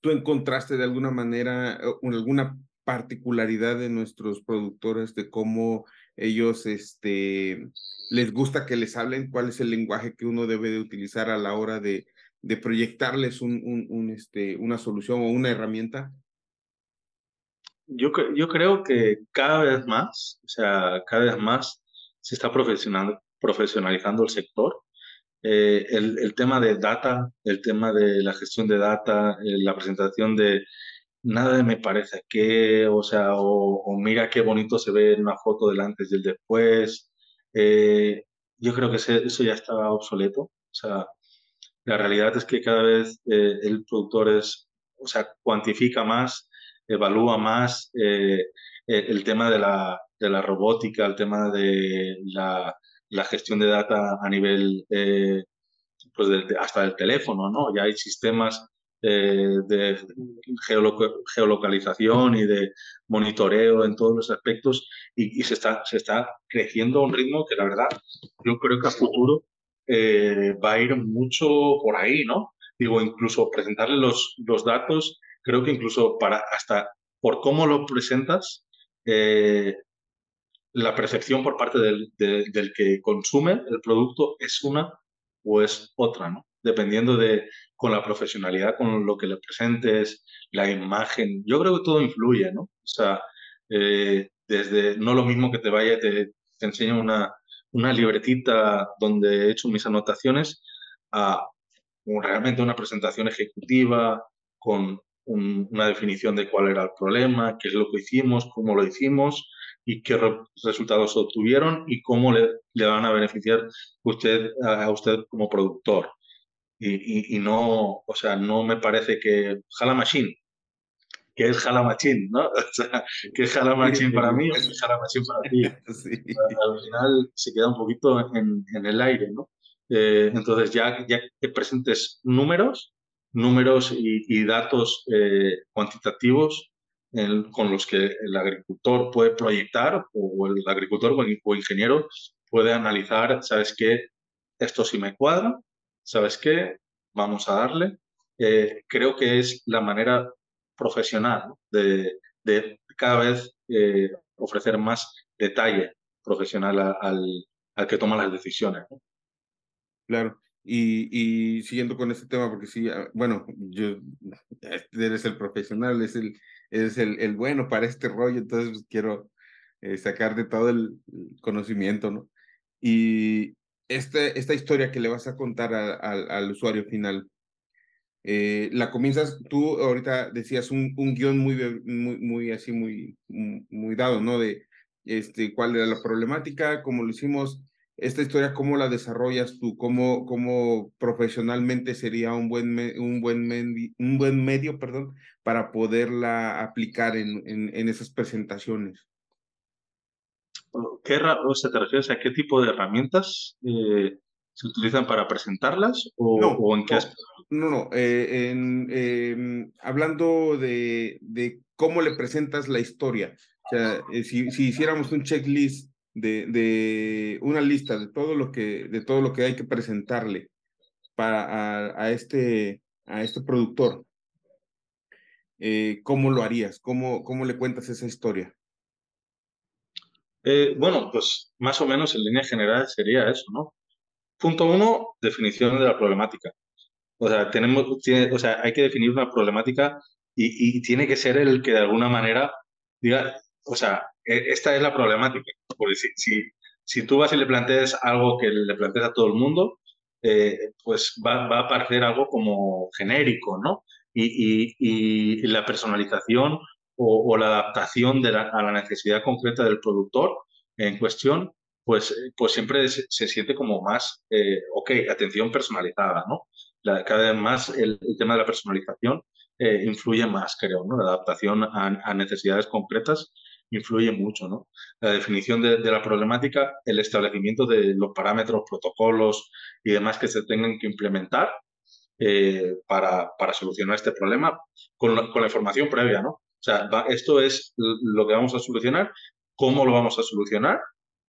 ¿Tú encontraste de alguna manera alguna particularidad de nuestros productores de cómo ellos este, les gusta que les hablen? ¿Cuál es el lenguaje que uno debe de utilizar a la hora de, de proyectarles un, un, un, este, una solución o una herramienta? Yo, yo creo que cada vez más, o sea, cada vez más se está profesionalizando el sector. Eh, el, el, tema de data, el tema de la gestión de data, eh, la presentación de nada me parece que, o sea, o, mira qué bonito se ve en una foto del antes y el después. Eh, yo creo que eso ya estaba obsoleto. O sea, la realidad es que cada vez el productor es, o sea, cuantifica más evalúa más eh, eh, el tema de la, de la, robótica, el tema de la, la gestión de data a nivel eh, pues hasta del teléfono, ¿no? Ya hay sistemas de geolocalización y de monitoreo en todos los aspectos y, se, está, se está creciendo a un ritmo que la verdad yo creo que a futuro va a ir mucho por ahí, ¿no? Digo, incluso presentarle los, los datos creo que incluso para hasta por cómo lo presentas, eh, la percepción por parte del, del, que consume el producto es una o es otra, ¿no? Dependiendo de con la profesionalidad con lo que le presentes, la imagen. Yo creo que todo influye, ¿no? O sea, eh, desde no lo mismo que te vaya, te, te enseño una, una libretita donde he hecho mis anotaciones a realmente una presentación ejecutiva con una definición de cuál era el problema, qué es lo que hicimos, cómo lo hicimos y qué resultados obtuvieron y cómo le, le van a beneficiar usted, a usted como productor. Y, y, no, o sea, no me parece que Jala Machine, que es Jala Machine, ¿no? O sea, que es Jala Machine para mí o que es Jala Machine para ti. Al final se queda un poquito en, en el aire, ¿no? Eh, entonces, ya, ya que presentes números, números y, datos eh, cuantitativos con los que el agricultor puede proyectar o el agricultor o el, ingeniero puede analizar, ¿sabes qué? Esto sí me cuadra, ¿sabes qué? Vamos a darle. Eh, creo que es la manera profesional de, cada vez eh, ofrecer más detalle profesional al, que toma las decisiones. Claro. Y, siguiendo con este tema, porque sí, ah, bueno, yo, este, eres el profesional, es el, es el, el bueno para este rollo, entonces pues, quiero eh, sacar de todo el conocimiento, ¿no? Y este, esta historia que le vas a contar al usuario final, eh, la comienzas, tú ahorita decías un, un guion muy, muy, muy así, muy, muy dado, ¿no? De este, cuál era la problemática, cómo lo hicimos, esta historia, ¿cómo la desarrollas tú? ¿Cómo, cómo profesionalmente sería un buen, un, buen un buen medio perdón, para poderla aplicar en, en, esas presentaciones? ¿Qué, o sea, ¿Te refieres a qué tipo de herramientas eh, se utilizan para presentarlas o, no, en qué No, no, eh, en, em, hablando de, de, cómo le presentas la historia. O sea, eh, si, si hiciéramos un checklist de, de, una lista de todo lo que, de todo lo que hay que presentarle para a, a este, a este productor, ¿cómo lo harías? ¿Cómo, ¿Cómo le cuentas esa historia? Eh, bueno, pues más o menos en línea general sería eso, ¿no? Punto uno, definición de la problemática. O sea, tenemos, o sea, hay que definir una problemática y, tiene que ser el que de alguna manera diga, o sea, e, esta es la problemática. Porque si, si, tú vas y le planteas algo que le planteas a todo el mundo, eh, pues va, a parecer algo como genérico, ¿no? Y la personalización o, o, la adaptación de la, a la necesidad concreta del productor en cuestión, pues, pues siempre se, se siente como más, eh, ok, atención personalizada, ¿no? La, cada vez más el, el, tema de la personalización eh, influye más, creo, ¿no? La adaptación a, necesidades concretas influye mucho, ¿no? La definición de, la problemática, el establecimiento de los parámetros, protocolos y demás que se tengan que implementar eh, para, para, solucionar este problema con con la, información previa, ¿no? Sea, esto es lo que vamos a solucionar, cómo lo vamos a solucionar,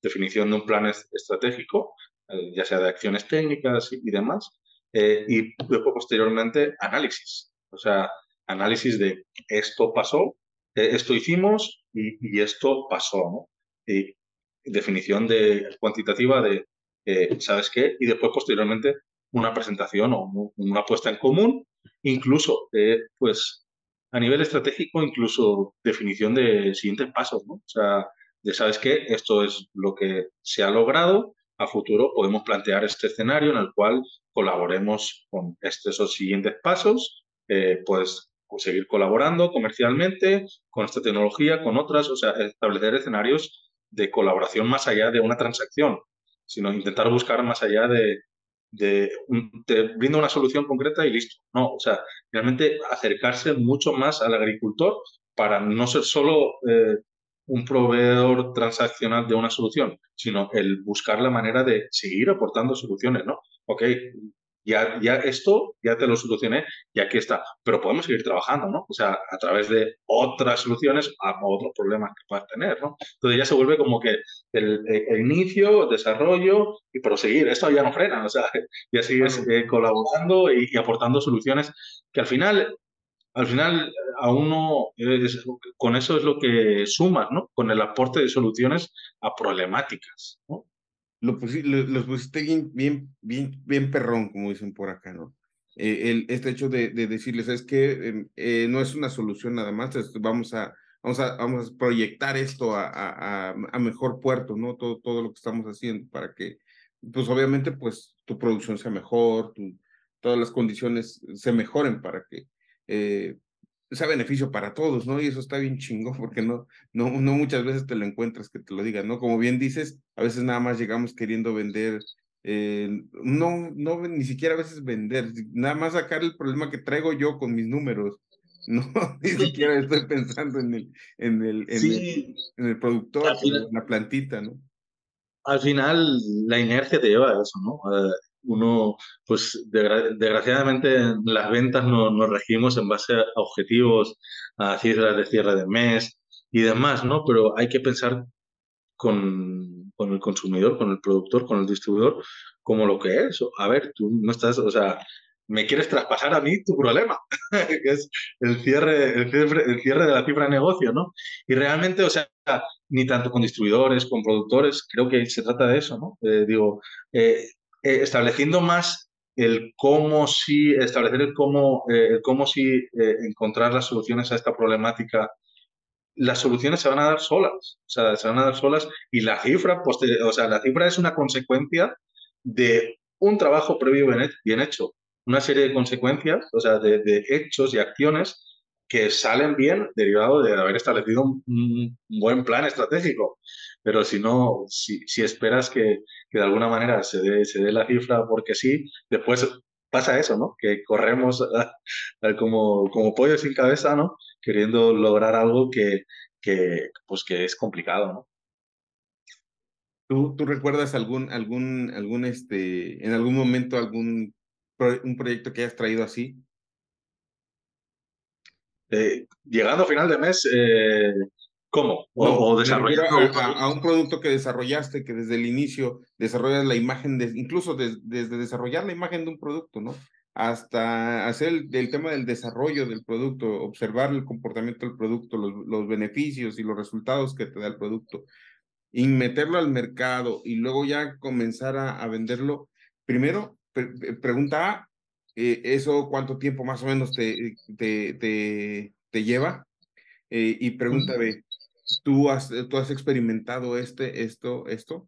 definición de un plan estratégico, eh, ya sea de acciones técnicas y, demás, eh, y luego posteriormente análisis, o sea, análisis de esto pasó, esto hicimos y, esto pasó. Y definición de, cuantitativa de, ¿sabes qué? Y después posteriormente una presentación o una puesta en común, incluso, pues, a nivel estratégico, incluso definición de siguientes pasos, ¿no? O sea, de, ¿sabes qué? Esto es lo que se ha logrado, a futuro podemos plantear este escenario en el cual colaboremos con estos siguientes pasos, eh, pues seguir colaborando comercialmente con esta tecnología, con otras, o sea, establecer escenarios de colaboración más allá de una transacción, sino intentar buscar más allá de, de, te brinda una solución concreta y listo. No, o sea, realmente acercarse mucho más al agricultor para no ser solo eh, un proveedor transaccional de una solución, sino el buscar la manera de seguir aportando soluciones, ¿no? Ok, ya, ya esto ya te lo solucioné y aquí está, pero podemos seguir trabajando, ¿no? O sea, a través de otras soluciones a otros problemas que puedas tener, ¿no? Entonces ya se vuelve como que el, inicio, el desarrollo y proseguir. Esto ya no frena, o sea, ya sigues eh, colaborando y, aportando soluciones que al final, al final a uno, con eso es lo que sumas, ¿no? Con el aporte de soluciones a problemáticas, ¿no? Lo los pusiste bien, bien, bien, bien perrón, como dicen por acá, ¿no? Eh, el, este hecho de, de decirles es que em, eh, no es una solución nada más, vamos a, vamos a, vamos a proyectar esto a, a, a, mejor puerto, ¿no? Todo, todo lo que estamos haciendo para que, pues obviamente, pues tu producción sea mejor, tu, todas las condiciones se mejoren para que eh, sea beneficio para todos, ¿no? Y eso está bien chingón, porque no, no, no muchas veces te lo encuentras que te lo digan, ¿no? Como bien dices, a veces nada más llegamos queriendo vender, eh, no, no, ni siquiera a veces vender, nada más sacar el problema que traigo yo con mis números. No, ni siquiera estoy pensando en el, en el, en, el, productor, en la plantita, ¿no? Al final, la inercia te lleva a eso, ¿no? Uno, pues desgraciadamente las ventas nos, regimos en base a objetivos, a cifras de cierre de mes y demás, ¿no? Pero hay que pensar con, con, el consumidor, con el productor, con el distribuidor, como lo que es. A ver, tú no estás, o sea, me quieres traspasar a mí tu problema, que es el cierre, el cierre, el cierre de la cifra de negocio, ¿no? Y realmente, o sea, ni tanto con distribuidores, con productores, creo que se trata de eso, ¿no? Eh, digo, eh, eh, estableciendo más el cómo sí, establecer el cómo, eh, cómo sí eh, encontrar las soluciones a esta problemática, las soluciones se van a dar solas, o sea, se van a dar solas y la cifra, o sea, la cifra es una consecuencia de un trabajo previo bien, hecho, una serie de consecuencias, o sea, de, hechos y acciones que salen bien derivado de haber establecido un buen plan estratégico. Pero si no, si, si esperas que, que, de alguna manera se dé, se dé la cifra porque sí, después pasa eso, ¿no? Que corremos como, como pollo sin cabeza, ¿no? Queriendo lograr algo que, que, pues que es complicado, ¿no? ¿Tú, ¿Tú, recuerdas algún, algún, algún, este, en algún momento algún un proyecto que hayas traído así? Eh, llegando a final de mes, eh, ¿Cómo? O, desarrollar a, un producto que desarrollaste, que desde el inicio desarrollas la imagen, de, incluso desde desarrollar la imagen de un producto, ¿no? Hasta hacer el, tema del desarrollo del producto, observar el comportamiento del producto, los, los, beneficios y los resultados que te da el producto, y meterlo al mercado y luego ya comenzar a, venderlo. Primero, pregunta eh, ¿eso cuánto tiempo más o menos te, te, te, te lleva? Eh, y pregunta B, ¿Tú has, eh, ¿Tú has experimentado este, esto, esto?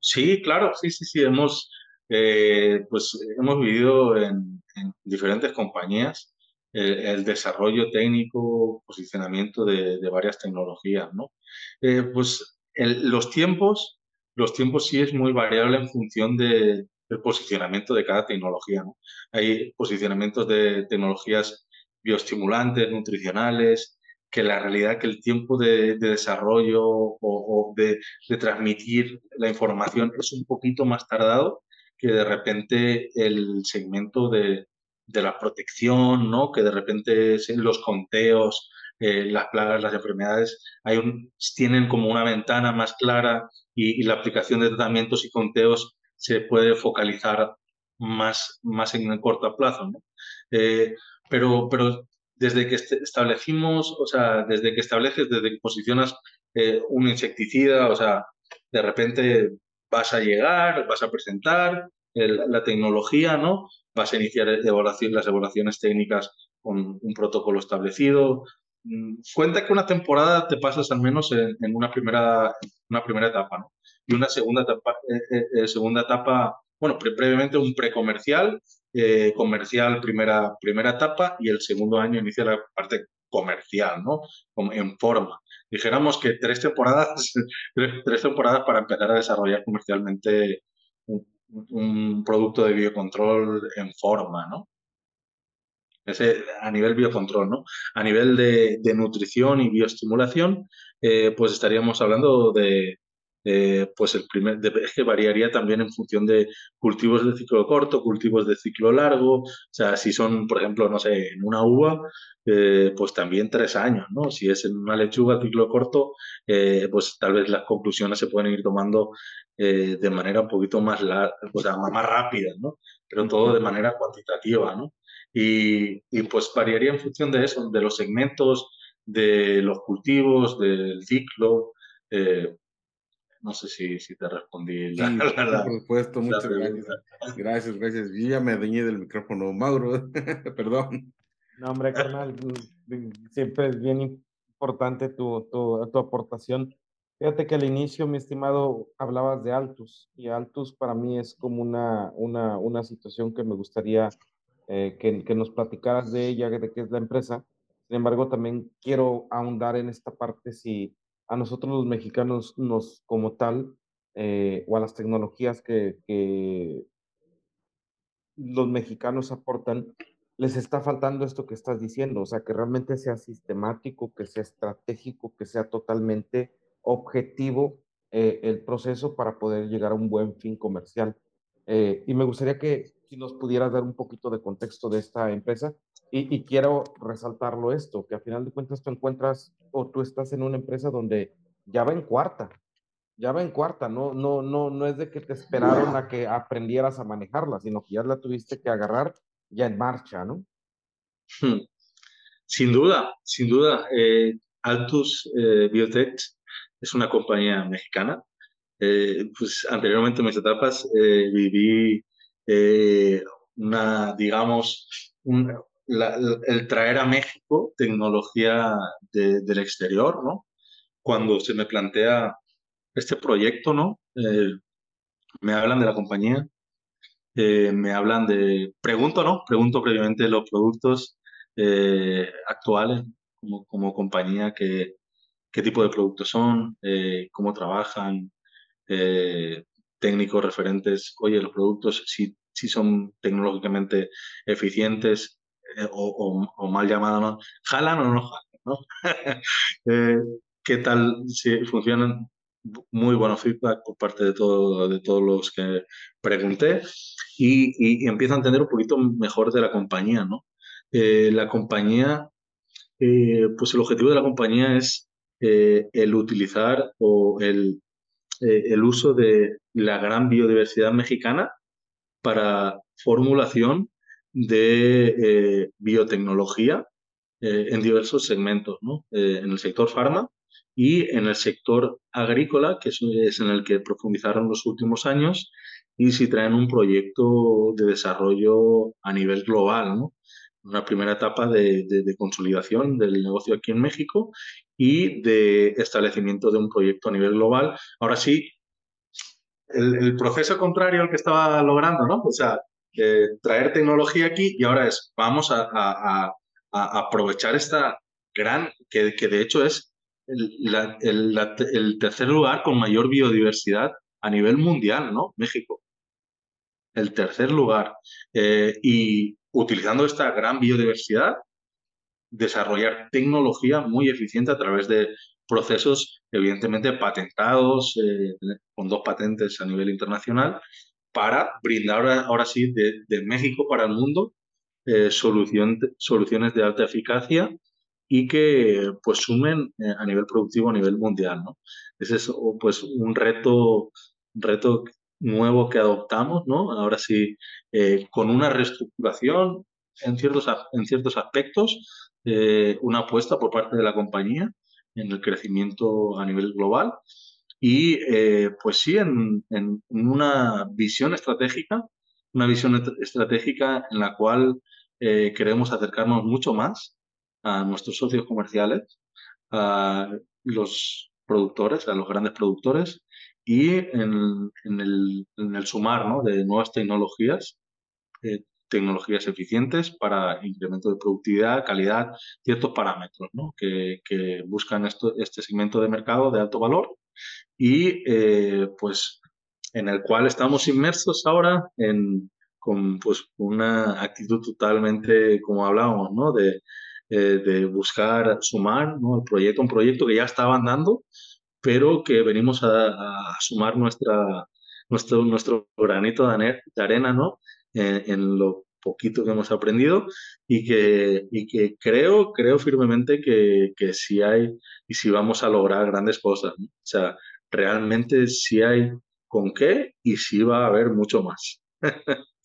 Sí, claro, sí, sí, sí. Hemos, eh, pues, hemos vivido en, diferentes compañías el, desarrollo técnico, posicionamiento de, varias tecnologías, ¿no? Eh, pues los tiempos, los tiempos sí es muy variable en función de, del posicionamiento de cada tecnología, ¿no? Hay posicionamientos de tecnologías bioestimulantes, nutricionales, que la realidad que el tiempo de, desarrollo o, de, transmitir la información es un poquito más tardado que de repente el segmento de, la protección, ¿no? que de repente los conteos, eh, las plagas, las enfermedades, hay un, tienen como una ventana más clara y, la aplicación de tratamientos y conteos se puede focalizar más, más en el corto plazo. ¿no? Eh, pero, pero desde que establecimos, o sea, desde que estableces, desde que posicionas eh, un insecticida, o sea, de repente vas a llegar, vas a presentar la tecnología, ¿no? Vas a iniciar las evaluaciones técnicas con un protocolo establecido. Mm, cuenta que una temporada te pasas al menos en, una, primera, una primera etapa, ¿no? Y una segunda etapa, eh, eh, segunda etapa bueno, previamente un precomercial, eh, comercial primera, primera etapa y el segundo año inicia la parte comercial, ¿no? En forma. Dijéramos que tres temporadas, tres, temporadas para empezar a desarrollar comercialmente un, producto de biocontrol en forma, ¿no? A nivel biocontrol, ¿no? A nivel de, nutrición y bioestimulación, eh, pues estaríamos hablando de, eh, pues el primer, es que variaría también en función de cultivos de ciclo corto, cultivos de ciclo largo, o sea, si son, por ejemplo, no sé, en una uva, eh, pues también tres años, ¿no? Si es en una lechuga ciclo corto, eh, pues tal vez las conclusiones se pueden ir tomando de manera un poquito más, o sea, más, rápida, ¿no? Pero todo de manera cuantitativa, ¿no? Y, y pues variaría en función de eso, de los segmentos, de los cultivos, del ciclo, no sé si, si te respondí. La, por supuesto, muchas gracias. Gracias, gracias. Yo ya me adueñé del micrófono, Mauro, perdón. No, hombre, carnal, siempre es bien importante tu, tu, tu, aportación. Fíjate que al inicio, mi estimado, hablabas de Altus, y Altus para mí es como una, una, una situación que me gustaría eh, que, que, nos platicaras de ella, de qué es la empresa. Sin embargo, también quiero ahondar en esta parte si a nosotros los mexicanos nos como tal, eh, o a las tecnologías que, los mexicanos aportan, les está faltando esto que estás diciendo, o sea, que realmente sea sistemático, que sea estratégico, que sea totalmente objetivo eh, el proceso para poder llegar a un buen fin comercial. Eh, y me gustaría que si nos pudieras dar un poquito de contexto de esta empresa y, quiero resaltarlo esto, que a final de cuentas tú encuentras o tú estás en una empresa donde ya va en cuarta, ya va en cuarta, no, no, no, no es de que te esperaron a que aprendieras a manejarla, sino que ya la tuviste que agarrar ya en marcha, ¿no? Hmm. Sin duda, sin duda. Eh, Altus eh, Biotech es una compañía mexicana. Eh, pues anteriormente en mis etapas viví una, digamos, el traer a México tecnología del exterior, ¿no? Cuando se me plantea este proyecto, ¿no? Eh, me hablan de la compañía, eh, me hablan de, pregunto, ¿no? Pregunto previamente los productos eh, actuales como, como compañía, que, qué tipo de productos son, cómo trabajan, técnicos referentes, oye, los productos si, si son tecnológicamente eficientes, eh, o, mal llamado, ¿no? ¿Jalan o no jalan? ¿no? Eh, ¿Qué tal si funcionan? Muy buenos feedback por parte de, todo, de todos los que pregunté y, y, empiezo a entender un poquito mejor de la compañía, ¿no? Eh, la compañía, pues el objetivo de la compañía es el utilizar o el, el uso de la gran biodiversidad mexicana para formulación de eh, biotecnología eh, en diversos segmentos, ¿no? Eh, en el sector farma y en el sector agrícola, que es, en el que profundizaron los últimos años, y si traen un proyecto de desarrollo a nivel global, ¿no? una primera etapa de, consolidación del negocio aquí en México y de establecimiento de un proyecto a nivel global. Ahora sí, el, proceso contrario al que estaba logrando, ¿no? O sea, traer tecnología aquí y ahora es, vamos a, aprovechar esta gran, que, que, de hecho es el, el, tercer lugar con mayor biodiversidad a nivel mundial, ¿no? México. El tercer lugar. Eh, y utilizando esta gran biodiversidad, desarrollar tecnología muy eficiente a través de procesos evidentemente patentados, eh, con dos patentes a nivel internacional, para brindar ahora, sí de, México para el mundo eh, soluciones de alta eficacia y que pues sumen eh, a nivel productivo a nivel mundial. ¿no? Ese es pues un reto, reto nuevo que adoptamos, ¿no? ahora sí, con una reestructuración en ciertos, en ciertos aspectos, una apuesta por parte de la compañía en el crecimiento a nivel global. Y eh, pues sí, en, una visión estratégica, una visión estratégica en la cual eh, queremos acercarnos mucho más a nuestros socios comerciales, a los productores, a los grandes productores y en, el, sumar de nuevas tecnologías, eh, tecnologías eficientes para incremento de productividad, calidad, ciertos parámetros que, buscan esto, este segmento de mercado de alto valor y eh, pues en el cual estamos inmersos ahora en, con pues, una actitud totalmente, como hablábamos, ¿no? de, eh, de buscar sumar ¿no? el proyecto, un proyecto que ya estaba andando, pero que venimos a, sumar nuestra, nuestro, nuestro granito de arena ¿no? En, lo poquito que hemos aprendido y que, y que creo, creo firmemente que, que sí hay y sí vamos a lograr grandes cosas. O sea, realmente sí hay con qué y sí va a haber mucho más.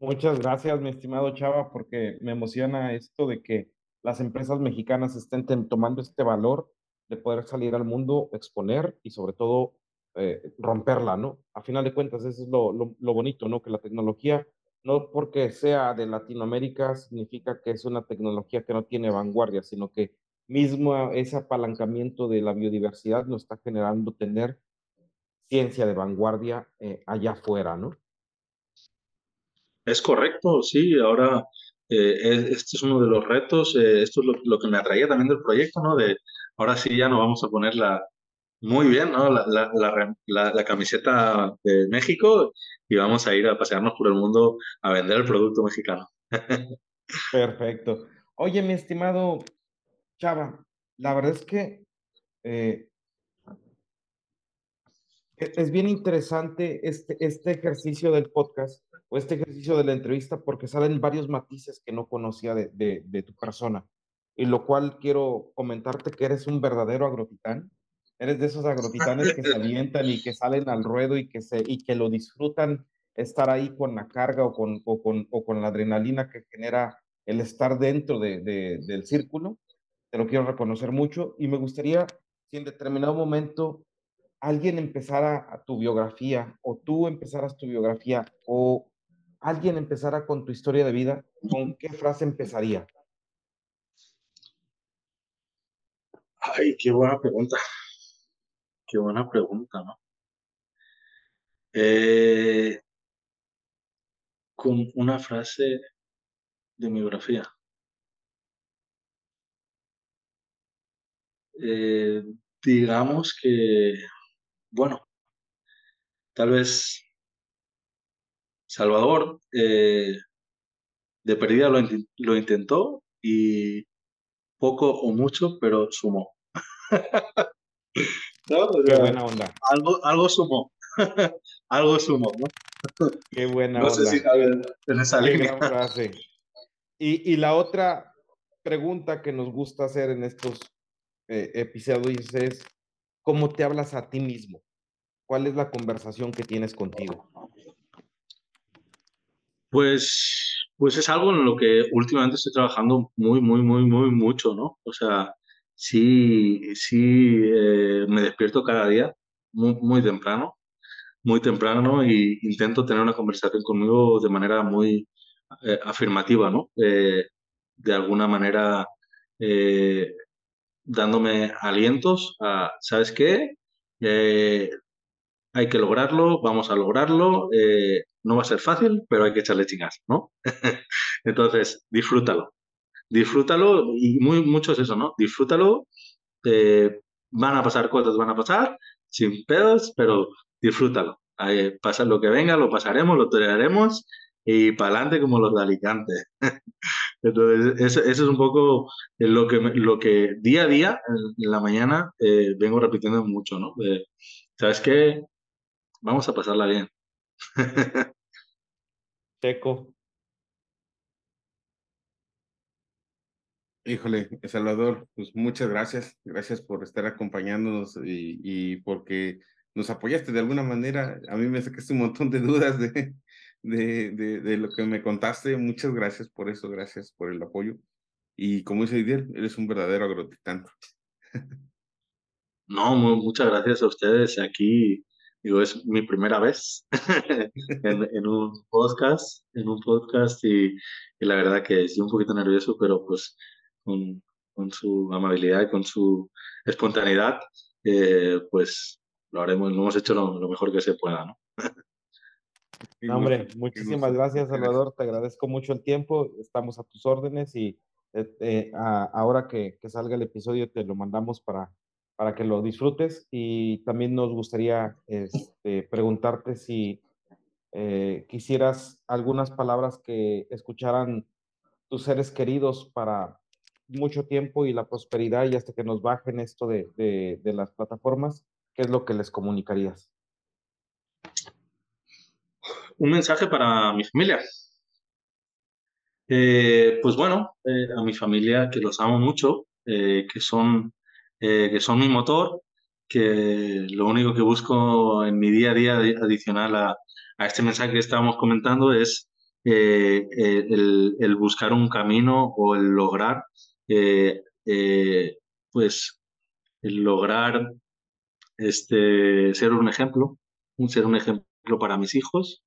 Muchas gracias, mi estimado Chava, porque me emociona esto de que las empresas mexicanas estén tomando este valor de poder salir al mundo, exponer y sobre todo eh, romperla, ¿no? A final de cuentas, eso es lo, lo, bonito, ¿no? Que la tecnología, no porque sea de Latinoamérica, significa que es una tecnología que no tiene vanguardia, sino que mismo ese apalancamiento de la biodiversidad nos está generando tener ciencia de vanguardia eh, allá afuera, ¿no? Es correcto, sí. Ahora, eh, este es uno de los retos. esto es lo, lo, que me atraía también del proyecto, ¿no? De ahora sí ya no vamos a poner la, muy bien, ¿no? La, camiseta de México y vamos a ir a pasearnos por el mundo a vender el producto mexicano. Perfecto. Oye, mi estimado Chava, la verdad es que eh, e, es bien interesante este, este ejercicio del podcast o este ejercicio de la entrevista porque salen varios matices que no conocía de, de tu persona. Y lo cual quiero comentarte que eres un verdadero agrotitán Eres de esos agrotitanes que se alientan y que salen al ruedo y que, se, y que lo disfrutan estar ahí con la carga o con, o con, o con la adrenalina que genera el estar dentro de, del círculo. Te lo quiero reconocer mucho y me gustaría si en determinado momento alguien empezara a tu biografía o tú empezaras tu biografía o alguien empezara con tu historia de vida, ¿con qué frase empezaría? Ay, qué buena pregunta. Qué buena pregunta, ¿no? Eh, con una frase de mi biografía. Eh, digamos que, bueno, tal vez Salvador eh, de pérdida lo, lo intentó y poco o mucho, pero sumó. Qué buena onda. Algo, algo sumó. algo sumó, ¿no? Qué buena no onda. No sé si en esa línea. Frase. Y, y, la otra pregunta que nos gusta hacer en estos eh, episodios es, ¿cómo te hablas a ti mismo? ¿Cuál es la conversación que tienes contigo? Pues, pues es algo en lo que últimamente estoy trabajando muy, muy, muy, muy mucho, ¿no? O sea, sí, sí eh, me despierto cada día muy, muy temprano, muy temprano y intento tener una conversación conmigo de manera muy eh, afirmativa, ¿no? Eh, de alguna manera dándome alientos a, ¿sabes qué? hay que lograrlo, vamos a lograrlo, no va a ser fácil, pero hay que echarle chingas, ¿no? Entonces, disfrútalo, disfrútalo y muy, mucho es eso, ¿no? Disfrútalo, van a pasar cosas, van a pasar, sin pedos, pero disfrútalo. pasa lo que venga, lo pasaremos, lo toleraremos y para adelante como los de Alicante. Entonces, eso, es un poco lo que, lo que día a día, en, la mañana, eh, vengo repitiendo mucho, ¿no? ¿Sabes qué? Vamos a pasarla bien. Teco. Híjole, Salvador, pues muchas gracias. Gracias por estar acompañándonos y, y porque nos apoyaste de alguna manera. A mí me sacaste un montón de dudas de, de, de, de, lo que me contaste. Muchas gracias por eso, gracias por el apoyo. Y como dice Didier, eres un verdadero agrotitán. No, muchas gracias a ustedes. Aquí, digo, es mi primera vez en, en, un podcast, en un podcast y, y, la verdad que estoy un poquito nervioso, pero pues con, con su amabilidad y con su espontaneidad, eh, pues lo haremos, lo hemos hecho lo, lo mejor que se pueda, ¿no? No, hombre, muchísimas gracias, Salvador. Te agradezco mucho el tiempo. Estamos a tus órdenes y eh, eh, a, ahora que, que, salga el episodio te lo mandamos para, para que lo disfrutes. Y también nos gustaría este, preguntarte si eh, quisieras algunas palabras que escucharan tus seres queridos para mucho tiempo y la prosperidad y hasta que nos bajen esto de, de, las plataformas, ¿qué es lo que les comunicarías? un mensaje para mi familia. Eh, pues bueno, eh, a mi familia que los amo mucho, eh, que, son, que son mi motor, que lo único que busco en mi día a día adicional a, a este mensaje que estábamos comentando es el, buscar un camino o el lograr, pues, el lograr este, ser un ejemplo, ser un ejemplo para mis hijos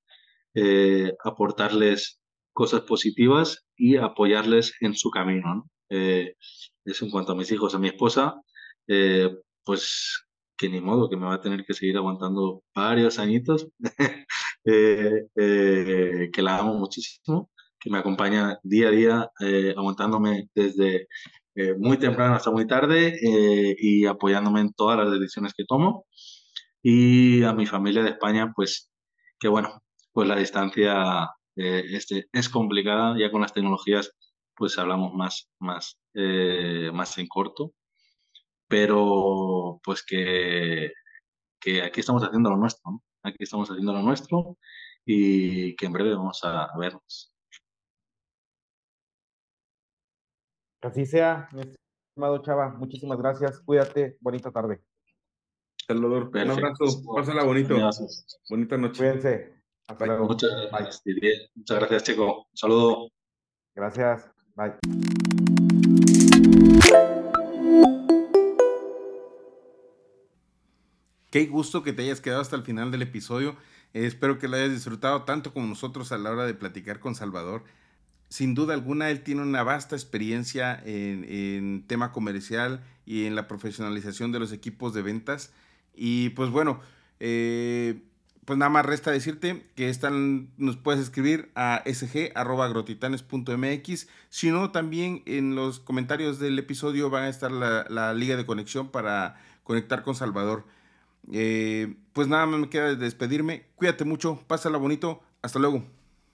eh, aportarles cosas positivas y apoyarles en su camino. ¿no? Eh, eso en cuanto a mis hijos, a mi esposa, eh, pues que ni modo, que me va a tener que seguir aguantando varios añitos, que la amo muchísimo, que me acompaña día a día, aguantándome desde muy temprano hasta muy tarde y apoyándome en todas las decisiones que tomo. Y a mi familia de España, pues que bueno, pues la distancia eh, este, es complicada, ya con las tecnologías pues hablamos más, más, eh, más en corto, pero pues que, que aquí estamos haciendo lo nuestro, ¿no? aquí estamos haciendo lo nuestro y que en breve vamos a, vernos. Así sea, mi estimado Chava, muchísimas gracias, cuídate, bonita tarde. Salvador, un abrazo, pásala bonito. Bonita noche. Cuídense. Muchas gracias, Muchas gracias, Chico. Un saludo. Gracias. Bye. Qué gusto que te hayas quedado hasta el final del episodio. espero que lo hayas disfrutado tanto como nosotros a la hora de platicar con Salvador. Sin duda alguna, él tiene una vasta experiencia en, tema comercial y en la profesionalización de los equipos de ventas. Y pues bueno, eh, pues nada más resta decirte que están, nos puedes escribir a sg.agrotitanes.mx. Si no, también en los comentarios del episodio va a estar la, liga de conexión para conectar con Salvador. Eh, pues nada más me queda despedirme. Cuídate mucho, pásala bonito. Hasta luego.